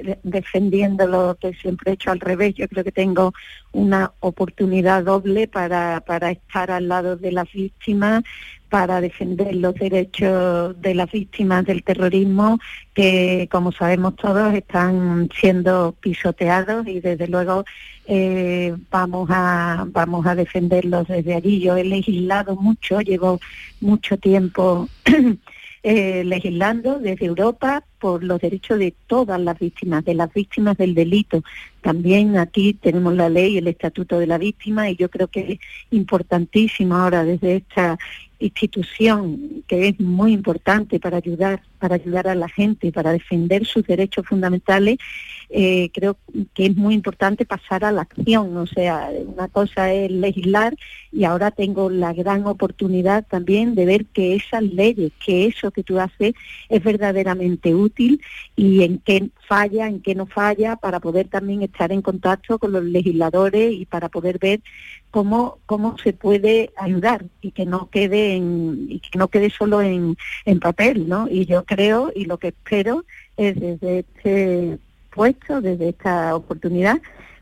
de- defendiendo lo que siempre he hecho al revés. Yo creo que tengo una oportunidad doble para, para estar al lado de las víctimas, para defender los derechos de las víctimas del terrorismo, que como sabemos todos están siendo pisoteados y desde luego eh, vamos a vamos a defenderlos desde allí. Yo he legislado mucho, llevo mucho tiempo eh, legislando desde Europa por los derechos de todas las víctimas, de las víctimas del delito. También aquí tenemos la ley, el Estatuto de la Víctima, y yo creo que es importantísimo ahora desde esta institución que es muy importante para ayudar, para ayudar a la gente, para defender sus derechos fundamentales, eh, creo que es muy importante pasar a la acción. O sea, una cosa es legislar y ahora tengo la gran oportunidad también de ver que esas leyes, que eso que tú haces es verdaderamente útil y en qué falla, en qué no falla, para poder también estar en contacto con los legisladores y para poder ver cómo, cómo se puede ayudar y que no quede en, y que no quede solo en, en papel, ¿no? Y yo creo y lo que espero es desde este puesto, desde esta oportunidad,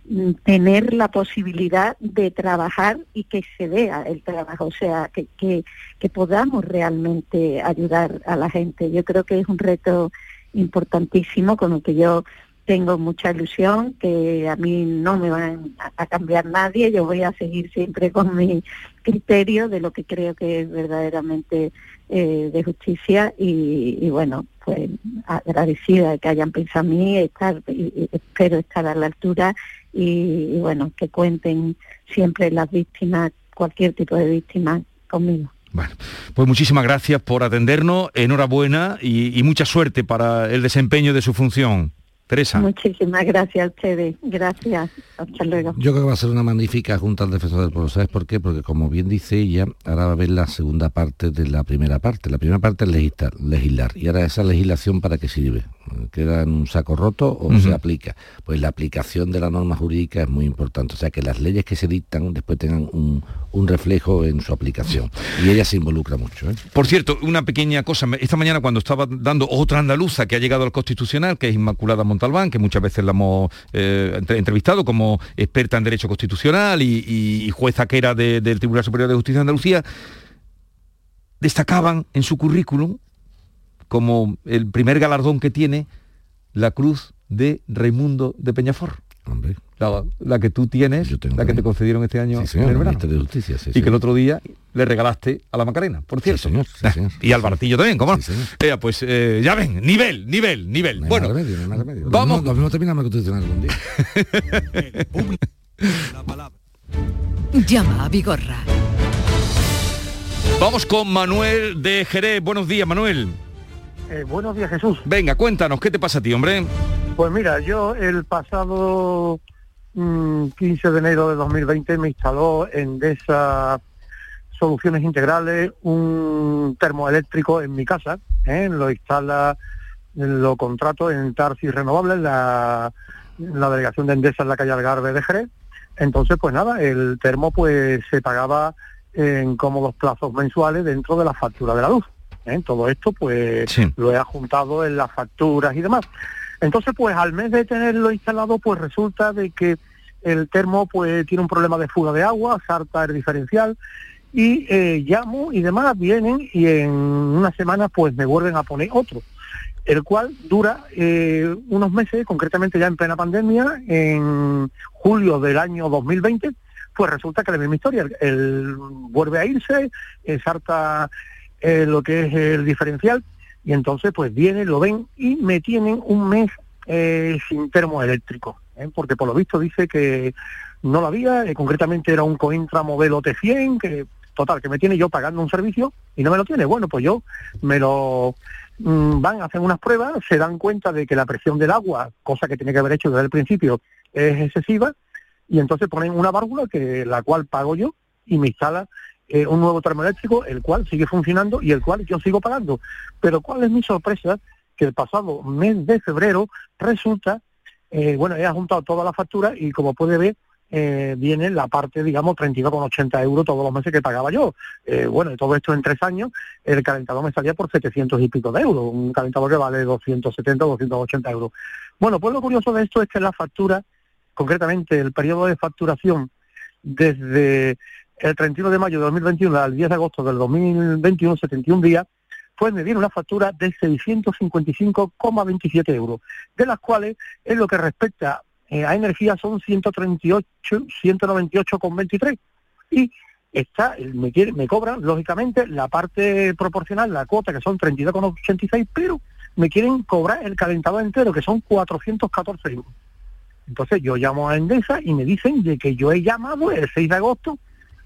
mm, tener la posibilidad de trabajar y que se vea el trabajo, o sea, que, que, que podamos realmente ayudar a la gente. Yo creo que es un reto importantísimo con el que yo tengo mucha ilusión, que a mí no me van a, cambiar nadie, yo voy a seguir siempre con mi criterio de lo que creo que es verdaderamente eh, de justicia y, bueno, pues agradecida de que hayan pensado en mí, estar, y, espero estar a la altura y, bueno, que cuenten siempre las víctimas, cualquier tipo de víctima conmigo. Bueno, pues muchísimas gracias por atendernos, enhorabuena y, y mucha suerte para el desempeño de su función. Teresa. Muchísimas gracias a ustedes. Gracias. Hasta luego. Yo creo que va a ser una magnífica Junta al Defensor del Pueblo. ¿Sabes por qué? Porque como bien dice ella, ahora va a haber la segunda parte de la primera parte. La primera parte es legislar. legislar. Y ahora esa legislación para qué sirve? ¿Queda en un saco roto o se aplica? Pues la aplicación de la norma jurídica es muy importante. O sea, que las leyes que se dictan después tengan un, un reflejo en su aplicación. Y ella se involucra mucho. ¿eh? Por cierto, una pequeña cosa. Esta mañana cuando estaba dando otra andaluza que ha llegado al Constitucional, que es Inmaculada Montalbán, que muchas veces la hemos eh, entrevistado como experta en Derecho Constitucional y, jueza que era del Tribunal Superior de Justicia de Andalucía, destacaban en su currículum como el primer galardón que tiene la cruz de Raimundo de Peñafort. La, que tú tienes, la que te concedieron este año en el verano. De justicia, y que el otro día le regalaste a la Macarena, por cierto. y al Baratillo también, ¿cómo no? Eh, pues eh, ya ven, nivel, nivel, nivel. bueno, vamos. Lo mismo, terminamos constitucional algún día. Llama a Vigorra. Vamos con Manuel de Jerez. Buenos días, Manuel. Eh, buenos días, Jesús. Venga, cuéntanos, ¿qué te pasa a ti, hombre? Pues mira, yo el pasado 15 mm, de enero de 2020 me instaló en esas soluciones integrales un termoeléctrico en mi casa, ¿eh? lo instala, lo contrato en Tarsis Renovables, la, la delegación de Endesa en la calle Algarve de Jerez. Entonces, pues nada, el termo pues se pagaba en cómodos plazos mensuales dentro de la factura de la luz. ¿eh? Todo esto pues lo he juntado en las facturas y demás. Entonces, pues al mes de tenerlo instalado, pues resulta de que el termo pues tiene un problema de fuga de agua, salta el diferencial y eh, llamo y demás, vienen y en una semana pues me vuelven a poner otro, el cual dura eh, unos meses, concretamente ya en plena pandemia, en julio del año 2020, pues resulta que la misma historia, él vuelve a irse, eh, salta lo que es el diferencial y entonces pues vienen, lo ven y me tienen un mes sin termo eléctrico. ¿eh? porque por lo visto dice que no lo había, eh, concretamente era un Cointra modelo T100, que total, que me tiene yo pagando un servicio y no me lo tiene. Bueno, pues yo me lo mm, van a hacer unas pruebas, se dan cuenta de que la presión del agua, cosa que tiene que haber hecho desde el principio, es excesiva, y entonces ponen una válvula que la cual pago yo y me instala eh, un nuevo termoeléctrico, el cual sigue funcionando y el cual yo sigo pagando. Pero cuál es mi sorpresa, que el pasado mes de febrero resulta eh, bueno, he juntado toda la factura y como puede ver, eh, viene la parte, digamos, 32,80 euros todos los meses que pagaba yo. Eh, bueno, y todo esto en tres años, el calentador me salía por 700 y pico de euros, un calentador que vale 270 280 euros. Bueno, pues lo curioso de esto es que la factura, concretamente el periodo de facturación desde el 31 de mayo de 2021 al 10 de agosto del 2021, 71 días, pues me viene una factura de 655,27 euros, de las cuales en lo que respecta eh, a energía son 138, 198,23 y está, me, quiere, me cobran, lógicamente, la parte proporcional, la cuota, que son 32,86, pero me quieren cobrar el calentador entero, que son 414 euros. Entonces yo llamo a Endesa y me dicen de que yo he llamado el 6 de agosto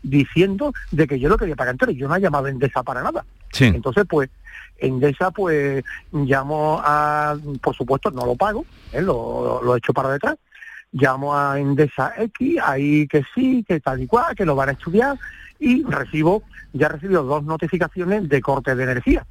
diciendo de que yo lo quería pagar entero. Yo no he llamado a Endesa para nada. Entonces, pues, Endesa, pues, llamo a, por supuesto, no lo pago, ¿eh? lo, lo, he hecho para detrás. Llamo a Endesa X, ahí que sí, que tal y cual, que lo van a estudiar, y recibo, ya he recibido dos notificaciones de corte de energía.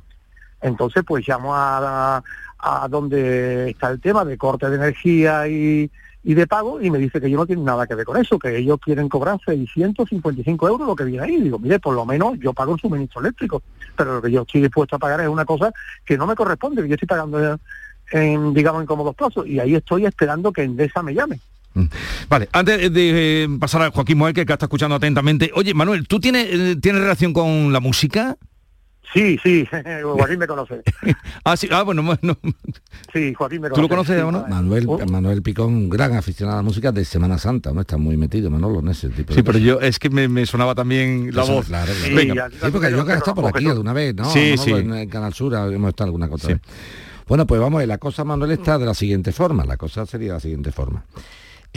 Entonces, pues llamo a, a donde está el tema de corte de energía y, y de pago y me dice que yo no tiene nada que ver con eso, que ellos quieren cobrar 655 euros lo que viene ahí. Digo, mire, por lo menos yo pago el suministro eléctrico, pero lo que yo estoy dispuesto a pagar es una cosa que no me corresponde, que yo estoy pagando en, digamos, en cómodos plazos. Y ahí estoy esperando que Endesa me llame. Mm. Vale, antes de eh, pasar a Joaquín Moel, que está escuchando atentamente, oye, Manuel, ¿tú tienes, eh, ¿tienes relación con la música? Sí, sí, Joaquín me conoce. ah, sí, ah, bueno, bueno. Sí, Joaquín me conoce. ¿Tú lo conoces o no? Manuel, Oh. Manuel Picón, gran aficionado a la música de Semana Santa, ¿no? Está muy metido, Manolo, en ese tipo de Sí, pero yo, es que me, me sonaba también la Eso, voz. claro, claro. Venga. Sí, porque yo que he estado por aquí alguna vez, ¿no? Sí, Manolo, sí. En el Canal Sur hemos estado alguna cosa. Bueno, pues vamos, a ver, la cosa, Manuel, está de la siguiente forma. La cosa sería de la siguiente forma.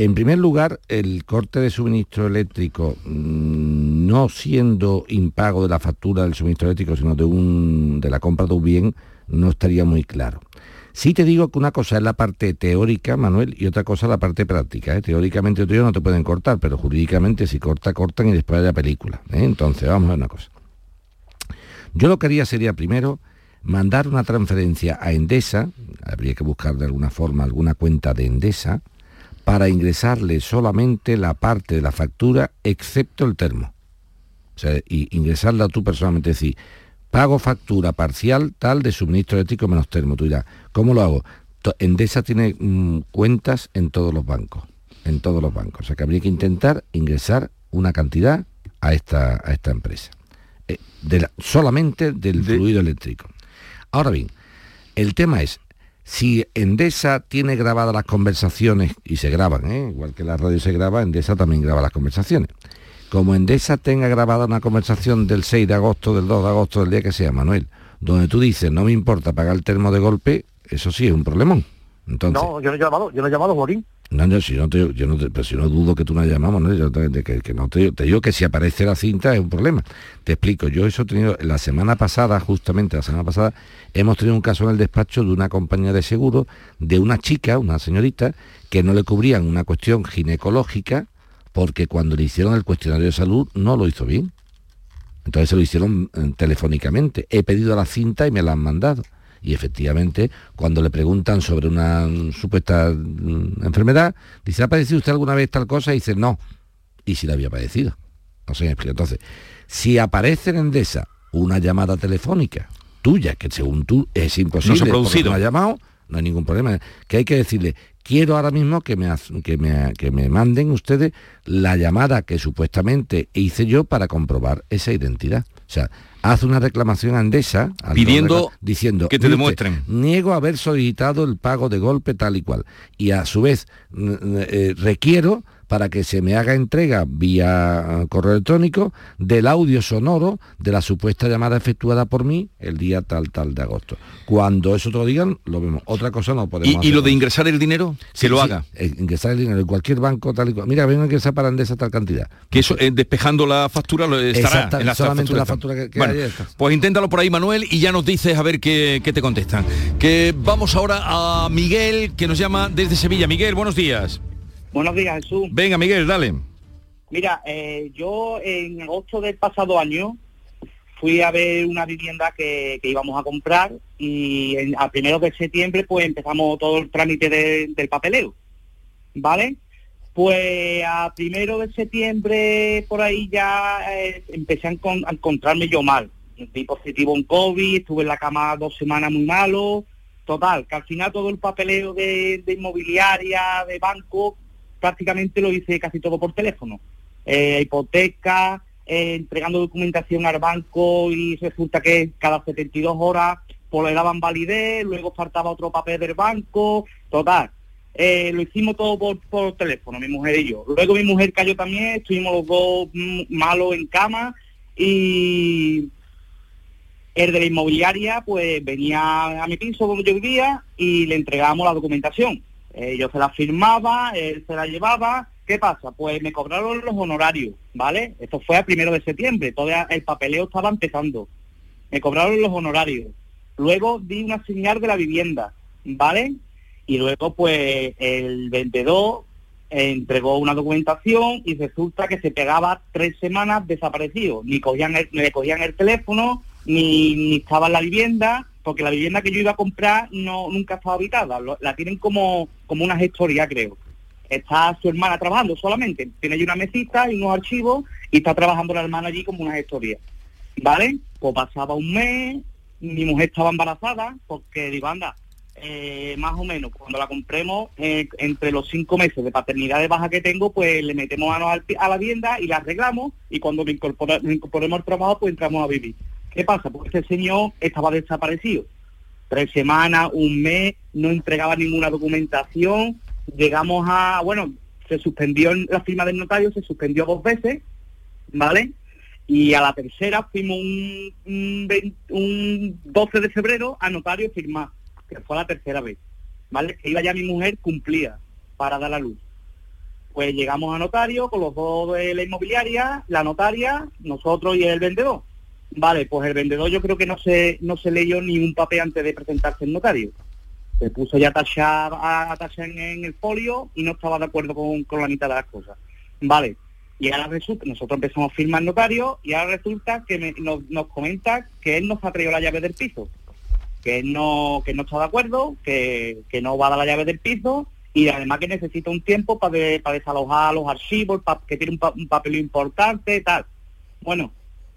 En primer lugar, el corte de suministro eléctrico, mm, no siendo impago de la factura del suministro eléctrico, sino de, un, de la compra de un bien, no estaría muy claro. Sí te digo que una cosa es la parte teórica, Manuel, y otra cosa la parte práctica. ¿eh? Teóricamente tú y yo no te pueden cortar, pero jurídicamente si corta, cortan y después hay la película. ¿eh? Entonces, vamos a ver una cosa. Yo lo que haría sería primero mandar una transferencia a Endesa, habría que buscar de alguna forma alguna cuenta de Endesa, para ingresarle solamente la parte de la factura excepto el termo. O sea, y ingresarla tú personalmente, es decir, pago factura parcial tal de suministro eléctrico menos termo. Tú dirás, ¿cómo lo hago? Endesa tiene mm, cuentas en todos los bancos, en todos los bancos. O sea que habría que intentar ingresar una cantidad a esta, a esta empresa. Eh, de la- solamente del fluido eléctrico. Ahora bien, el tema es, si Endesa tiene grabadas las conversaciones, y se graban, ¿eh? igual que la radio se graba, Endesa también graba las conversaciones. Como Endesa tenga grabada una conversación del 6 de agosto, del 2 de agosto, del día que sea, Manuel, donde tú dices, no me importa pagar el termo de golpe, eso sí es un problemón. Entonces, No, yo no he llamado, yo no he llamado Borín. No, no, si no te, yo no te- pero si no dudo que tú no llamamos, ¿no? Yo te, te, digo que si aparece la cinta es un problema. Te explico, yo eso he tenido, la semana pasada, justamente la semana pasada, hemos tenido un caso en el despacho de una compañía de seguro, de una chica, una señorita, que no le cubrían una cuestión ginecológica, porque cuando le hicieron el cuestionario de salud no lo hizo bien. Entonces se lo hicieron eh, telefónicamente. He pedido la cinta y me la han mandado. Y efectivamente, cuando le preguntan sobre una supuesta mm, enfermedad, dice, ¿ha padecido usted alguna vez tal cosa? Y dice, no. Y si la había padecido. No sé, me explico. Entonces, si aparece en Endesa una llamada telefónica tuya, que según tú es imposible, No se ha producido. no ha llamado, no hay ningún problema. Que hay que decirle, quiero ahora mismo que me, que me, que me manden ustedes la llamada que supuestamente hice yo para comprobar esa identidad. O sea, haz una reclamación a Endesa al Pidiendo diciendo que te "Mire demuestren". niego haber solicitado el pago de golpe tal y cual. Y a su vez eh, requiero para que se me haga entrega vía eh, correo electrónico del audio sonoro de la supuesta llamada efectuada por mí el día tal tal de agosto. Cuando eso te lo digan, lo vemos. Otra cosa no podemos ¿Y, y lo de ingresar el dinero? Sí, que lo sí, haga. eh, ingresar el dinero en cualquier banco tal y cual. Mira, vengo a ingresar para Endesa tal cantidad. Que eso, eh, despejando la factura, lo estará Exacta- en la solamente la factura. factura que- que Bueno, pues inténtalo por ahí, Manuel, y ya nos dices a ver qué, qué te contestan. Que vamos ahora a Miguel, que nos llama desde Sevilla. Miguel, buenos días. Buenos días, Jesús. Venga, Miguel, dale. Mira, eh, yo en agosto del pasado año fui a ver una vivienda que, que íbamos a comprar y en- a primeros de septiembre pues empezamos todo el trámite de- del papeleo, ¿vale? Pues a primero de septiembre por ahí ya eh, empecé a, encon- a encontrarme yo mal. Di positivo en COVID, estuve en la cama dos semanas muy malo. Total, que al final todo el papeleo de, de inmobiliaria, de banco, prácticamente lo hice casi todo por teléfono. Eh, hipoteca, eh, entregando documentación al banco y resulta que cada 72 horas pues le daban validez, luego faltaba otro papel del banco, total, eh, lo hicimos todo por, por teléfono, mi mujer y yo. Luego mi mujer cayó también, estuvimos los dos mm, malos en cama y el de la inmobiliaria pues venía a mi piso donde yo vivía y le entregábamos la documentación. Eh, yo se la firmaba, él se la llevaba. ¿Qué pasa? Pues me cobraron los honorarios, ¿vale? Esto fue a primero de septiembre, todavía el papeleo estaba empezando. Me cobraron los honorarios. Luego di una señal de la vivienda, ¿vale? Y luego pues el vendedor entregó una documentación y resulta que se pegaba tres semanas desaparecido. Ni cogían el, ni le cogían el teléfono, ni, ni estaba en la vivienda, porque la vivienda que yo iba a comprar no nunca estaba habitada. La tienen como, como una gestoría, creo. Está su hermana trabajando solamente. Tiene allí una mesita y unos archivos y está trabajando la hermana allí como una gestoría. ¿Vale? Pues pasaba un mes, mi mujer estaba embarazada, porque digo, anda, eh, más o menos, cuando la compremos, eh, entre los cinco meses de paternidad de baja que tengo, pues le metemos manos a la vivienda y la arreglamos y cuando me, incorpora- incorporemos al trabajo, pues entramos a vivir. ¿Qué pasa? Pues este señor estaba desaparecido. Tres semanas, un mes, no entregaba ninguna documentación. Llegamos a, bueno, se suspendió en la firma del notario, se suspendió dos veces, ¿vale? Y a la tercera fuimos un, un, 20 un 12 de febrero a notario firmar, que fue la tercera vez, ¿vale? Que iba ya mi mujer, cumplía para dar la luz. Pues llegamos a notario con los dos de la inmobiliaria, la notaria, nosotros y el vendedor. Vale, pues el vendedor yo creo que no se, no se leyó ni un papel antes de presentarse el notario. Se puso ya a tachar, a, tachar en, en el folio y no estaba de acuerdo con, la mitad de las cosas. Vale, y ahora resulta, nosotros empezamos a firmar notario y ahora resulta que nos, nos comenta que él nos ha traído la llave del piso, que él no, que no está de acuerdo, que, que no va a dar la llave del piso y además que necesita un tiempo para para desalojar los archivos, pa- que tiene un, pa- un papel importante, tal. Bueno,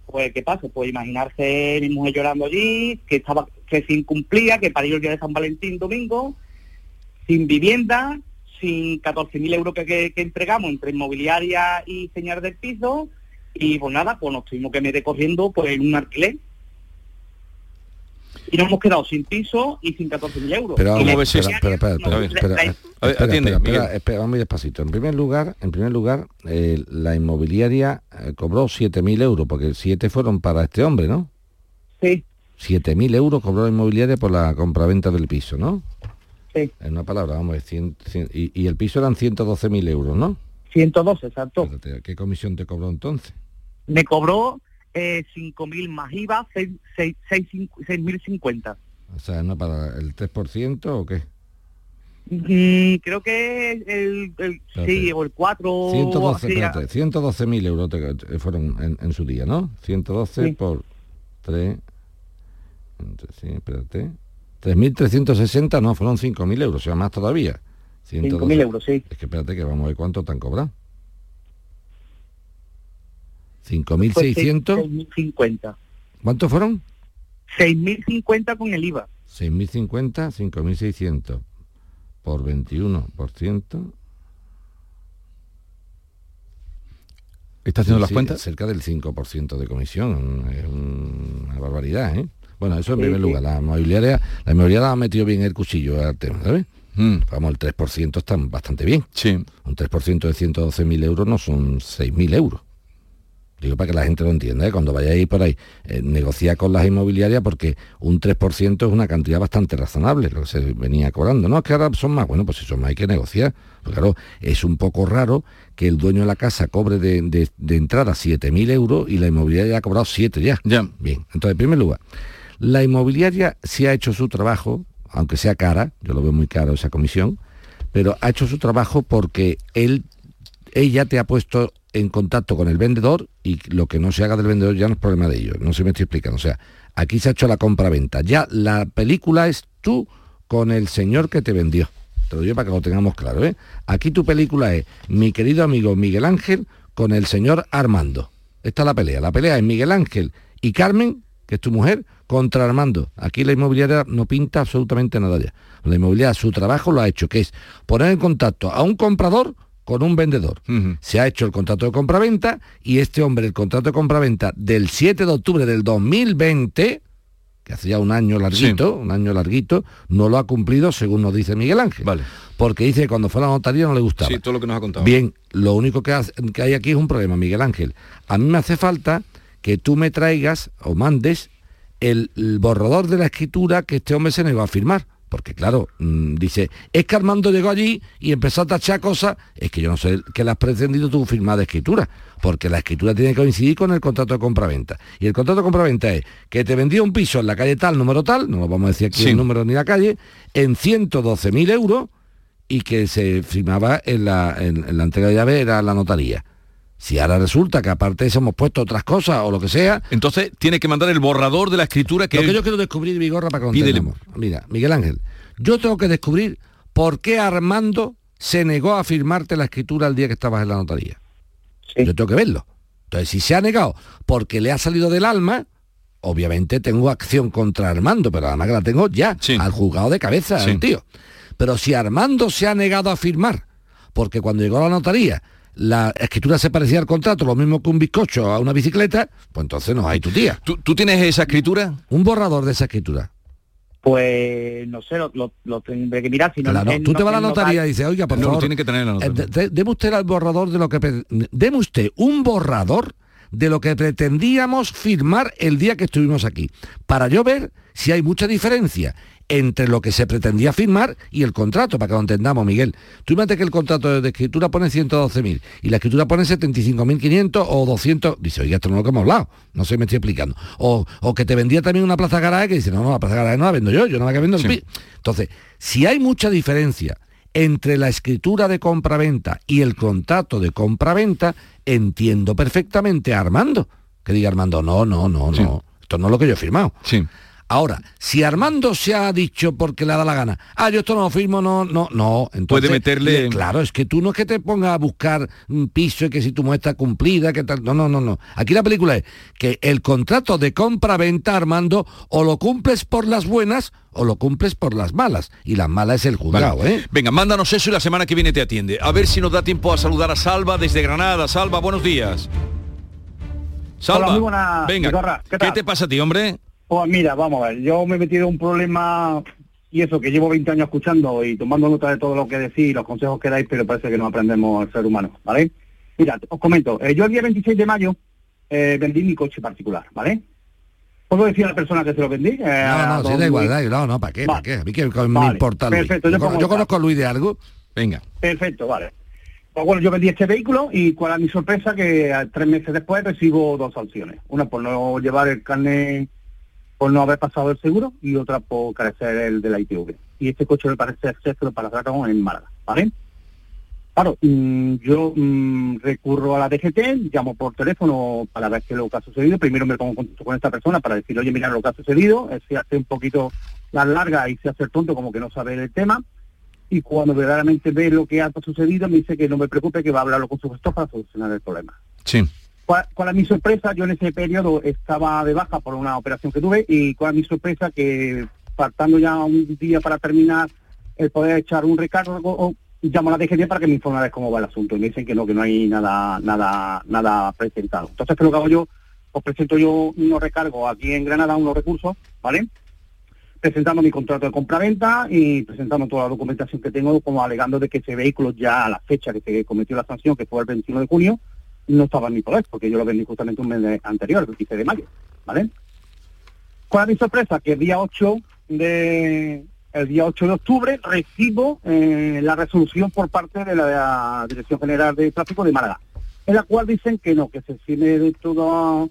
pues ¿qué pasa? Pues imaginarse mi mujer llorando allí, que estaba, que se incumplía, que para el día de San Valentín domingo, sin vivienda, sin 14.000 euros que, que- que entregamos entre inmobiliaria y señal del piso, y pues nada, pues nos tuvimos que meter corriendo pues en un alquiler. Y nos hemos quedado sin piso y sin 14.000 euros. Pero vamos a ver, espera, espera, espera, espera, espera, espera, espera, espera, espera, vamos despacito. En primer lugar, en primer lugar, eh, la inmobiliaria eh, cobró 7.000 euros, porque 7 fueron para este hombre, ¿no? Sí. 7.000 euros cobró la inmobiliaria por la compraventa del piso, ¿no? Sí. En una palabra, vamos a ver, 100, 100 y, y el piso eran 112.000 euros, ¿no? 112, exacto. Espérate, ¿Qué comisión te cobró entonces? Me cobró eh, 5.000 más IVA, 6.050. O sea, ¿no para el 3% o qué? Mm, creo que el, el sí, o el 4 112, así, espérate, 112.000 euros te- te- fueron en, en su día, ¿no? 112 Sí. por 3... Sí, espérate. 3.360, no, fueron 5.000 euros, o sea, más todavía. 5.000 euros, sí. Es que espérate que vamos a ver cuánto te han cobrado. Pues 5.600, 6.050. ¿cuántos fueron? 6.050 con el IVA. 6.050, 5.600 por 21%. ¿Está haciendo las Sí, cuentas? Cerca del 5% de comisión. Es un- una barbaridad, ¿eh? Bueno, eso en Sí, primer sí. lugar. La inmobiliaria, la inmobiliaria ha metido bien el cuchillo al tema, ¿sabes? Vamos, el 3% está bastante bien. Sí. Un 3% de 112.000 euros no son 6.000 euros. Digo para que la gente lo entienda, ¿eh? cuando vayáis por ahí, eh, negociar con las inmobiliarias porque un 3% es una cantidad bastante razonable, lo que se venía cobrando. No, es que ahora son más, bueno, pues si son más hay que negociar. Pues claro, es un poco raro que el dueño de la casa cobre de, de, de entrada 7.000 euros y la inmobiliaria ha cobrado 7 ya. Ya. Bien, entonces, en primer lugar, la inmobiliaria sí ha hecho su trabajo, aunque sea cara, yo lo veo muy caro esa comisión, pero ha hecho su trabajo porque él, ella te ha puesto en contacto con el vendedor y lo que no se haga del vendedor ya no es problema de ellos, no se me estoy explicando. O sea, aquí se ha hecho la compra-venta. Ya la película es tú con el señor que te vendió. Te lo digo para que lo tengamos claro. ¿eh? Aquí tu película es mi querido amigo Miguel Ángel con el señor Armando. Esta es la pelea. La pelea es Miguel Ángel y Carmen, que es tu mujer, contra Armando. Aquí la inmobiliaria no pinta absolutamente nada ya. La inmobiliaria su trabajo lo ha hecho, que es poner en contacto a un comprador con un vendedor. Se ha hecho el contrato de compraventa y este hombre, el contrato de compraventa del 7 de octubre del 2020, que hacía un año larguito, un año larguito, no lo ha cumplido según nos dice Miguel Ángel. Vale. Porque dice que cuando fue a la notaría no le gustaba. Sí, todo lo que nos ha contado. Bien, lo único que, hace- que hay aquí es un problema, Miguel Ángel. A mí me hace falta que tú me traigas o mandes el, el borrador de la escritura que este hombre se negó a firmar. Porque claro, mm, dice, es que Armando llegó allí y empezó a tachar cosas, es que yo no sé que le has pretendido tú firmar de escritura, porque la escritura tiene que coincidir con el contrato de compraventa. Y el contrato de compraventa es que te vendía un piso en la calle tal, número tal, no lo vamos a decir aquí Sí. el número ni la calle, en 112.000 euros y que se firmaba en la, en- en la entrega de llave era la notaría. Si ahora resulta que aparte de eso hemos puesto otras cosas o lo que sea... Entonces tiene que mandar el borrador de la escritura que... Lo que yo quiero descubrir, Vigorra, para que lo. Mira, Miguel Ángel, yo tengo que descubrir por qué Armando se negó a firmarte la escritura el día que estabas en la notaría. Yo tengo que verlo. Entonces, si se ha negado porque le ha salido del alma, obviamente tengo acción contra Armando, pero además que la tengo ya, al juzgado de cabeza, Sí. el tío. Pero si Armando se ha negado a firmar, porque cuando llegó a la notaría la escritura se parecía al contrato, lo mismo que un bizcocho a una bicicleta, pues entonces no hay tu tía. ¿Tú, tienes esa escritura? Un borrador de esa escritura. Pues no sé, lo, lo- lo tendré que mirar. Si no, Claro, tú te vas a la notaría notar- y dices, oiga, por No, favor, tiene que tener en la eh, notaría. de- deme usted el borrador de lo que... Deme usted un borrador de lo que pretendíamos firmar el día que estuvimos aquí, para yo ver si hay mucha diferencia entre lo que se pretendía firmar y el contrato, para que lo entendamos, Miguel. Tú imagínate que el contrato de escritura pone 112.000 y la escritura pone 75.500 o 200. Dice, oiga, esto no es lo que hemos hablado, no sé, me estoy explicando. O, o que te vendía también una plaza garaje que dice, no, no, la plaza garaje no la vendo yo, yo no la que vendo el pi-". Entonces, si hay mucha diferencia entre la escritura de compraventa y el contrato de compraventa, entiendo perfectamente a Armando. Que diga Armando, no, no, no, no. Esto no es lo que yo he firmado. Ahora, si Armando se ha dicho porque le da la gana, ah, yo esto no lo firmo, no, no, no. Entonces, Puede meterle- le- Claro, es que tú no es que te pongas a buscar un piso y que si tu muestra cumplida, que tal. No, no, no, no. Aquí la película es que el contrato de compra-venta, Armando, o lo cumples por las buenas o lo cumples por las malas. Y las malas es el juzgado, Vale. ¿eh? Venga, mándanos eso y la semana que viene te atiende. A ver si nos da tiempo a saludar a Salva desde Granada. Salva, buenos días. Salva, Hola, muy buenas, venga. ¿Qué ¿qué te pasa a ti, hombre? Pues mira, vamos a ver, yo me he metido en un problema y eso que llevo 20 años escuchando y tomando nota de todo lo que decís, los consejos que dais, pero parece que no aprendemos al ser humano, ¿vale? Mira, os comento, eh, yo el día 26 de mayo eh, vendí mi coche particular, ¿vale? ¿Puedo decir a la persona que se lo vendí? Eh, No, no, sí, da no, no, ¿para qué? ¿Para qué? A mí que me Vale, importa Luis. perfecto, yo, yo con- pongo yo esta. conozco a Luis de algo. Venga. Perfecto, vale. Pues bueno, yo vendí este vehículo y cuál es mi sorpresa que tres meses después recibo dos sanciones. Una por no llevar el carnet, por no haber pasado el seguro y otra por carecer el de la ITV. Y este coche me parece ser que lo pararon en Málaga, ¿vale? Claro, mm, yo mm, recurro a la DGT, llamo por teléfono para ver qué es lo que ha sucedido. Primero me pongo en contacto con esta persona para decir, oye, mira lo que ha sucedido. Él se hace un poquito la larga y se hace el tonto como que no sabe el tema y cuando verdaderamente ve lo que ha sucedido me dice que no me preocupe, que va a hablarlo con su gestor para solucionar el problema. Sí. ¿Cuál, es mi sorpresa? Yo en ese periodo estaba de baja por una operación que tuve y cuál es mi sorpresa que faltando ya un día para terminar el poder echar un recargo, llamo a la DGT para que me informe de cómo va el asunto y me dicen que no, que no hay nada, nada, nada presentado. Entonces, ¿qué lo que hago yo? Os presento yo unos recargos aquí en Granada, unos recursos, ¿vale? presentando mi contrato de compraventa y presentando toda la documentación que tengo como alegando de que ese vehículo ya a la fecha que se cometió la sanción, que fue el 21 de junio, no estaba poder, porque yo lo vendí justamente un mes anterior, el 26 de mayo, ¿vale? ¿Cuál es mi sorpresa? Que el día 8 de el día 8 de octubre recibo eh, la resolución por parte de la Dirección General de Tráfico de Málaga, en la cual dicen que no, que se exime de todo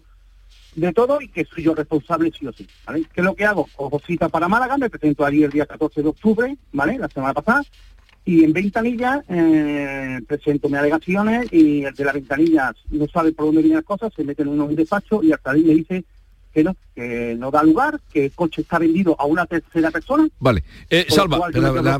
de todo y que soy yo responsable sí o sí, ¿vale? ¿Qué es lo que hago? Cojo cita para Málaga, me presento allí el día 14 de octubre, ¿vale? La semana pasada, y en ventanilla eh, presento mis alegaciones y el de las ventanillas no sabe por dónde vienen las cosas, se mete en un despacho y hasta ahí me dice que no, que no da lugar, que el coche está vendido a una tercera persona. Vale. Eh, Salva, Pero, la-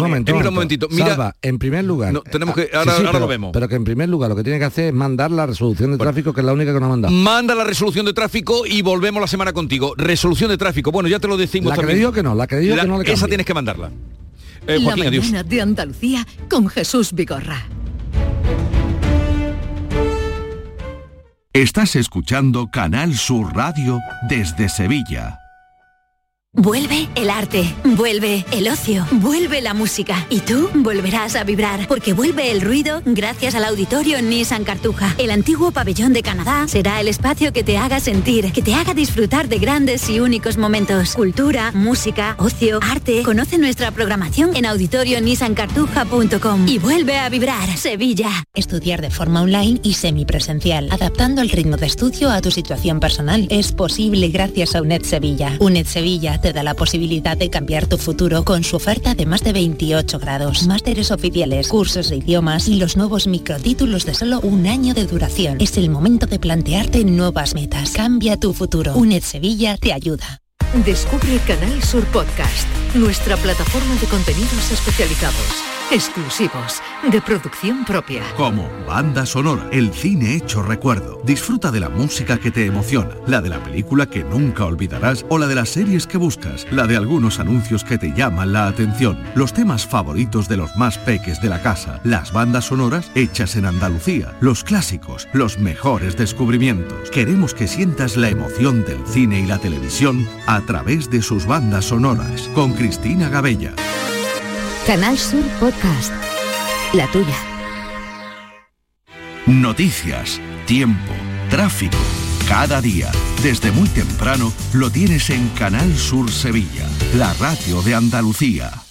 momento, un momentito. Mira- Salva, en primer lugar. No, tenemos que- ah, ahora- ahora pero, lo vemos. Pero que en primer lugar lo que tiene que hacer es mandar la resolución de tráfico, que es la única que no ha mandado. Manda la resolución de tráfico y volvemos la semana contigo. Resolución de tráfico. Bueno, ya te lo decimos La que también. le digo que no, la que le digo La- que no le Esa tienes que mandarla. Eh, la Joaquín, adiós. mañana de Andalucía con Jesús Vigorra. Estás escuchando Canal Sur Radio desde Sevilla. Vuelve el arte, vuelve el ocio, vuelve la música y tú volverás a vibrar porque vuelve el ruido gracias al auditorio Nissan Cartuja. El antiguo pabellón de Canadá será el espacio que te haga sentir, que te haga disfrutar de grandes y únicos momentos. Cultura, música, ocio, arte. Conoce nuestra programación en auditorionissancartuja.com y vuelve a vibrar Sevilla. Estudiar de forma online y semipresencial, adaptando el ritmo de estudio a tu situación personal. Es posible gracias a UNED Sevilla. UNED Sevilla te da la posibilidad de cambiar tu futuro con su oferta de más de 28 grados, másteres oficiales, cursos de idiomas y los nuevos microtítulos de solo un año de duración. Es el momento de plantearte nuevas metas. Cambia tu futuro. UNED Sevilla te ayuda. Descubre Canal Sur Podcast, nuestra plataforma de contenidos especializados exclusivos, de producción propia. Como banda sonora, el cine hecho recuerdo. Disfruta de la música que te emociona, la de la película que nunca olvidarás o la de las series que buscas, la de algunos anuncios que te llaman la atención, los temas favoritos de los más peques de la casa, las bandas sonoras hechas en Andalucía, los clásicos, los mejores descubrimientos. Queremos que sientas la emoción del cine y la televisión a través de sus bandas sonoras, con Cristina Gabella. Canal Sur Podcast. La tuya. Noticias, tiempo, tráfico. Cada día, desde muy temprano, lo tienes en Canal Sur Sevilla, la radio de Andalucía.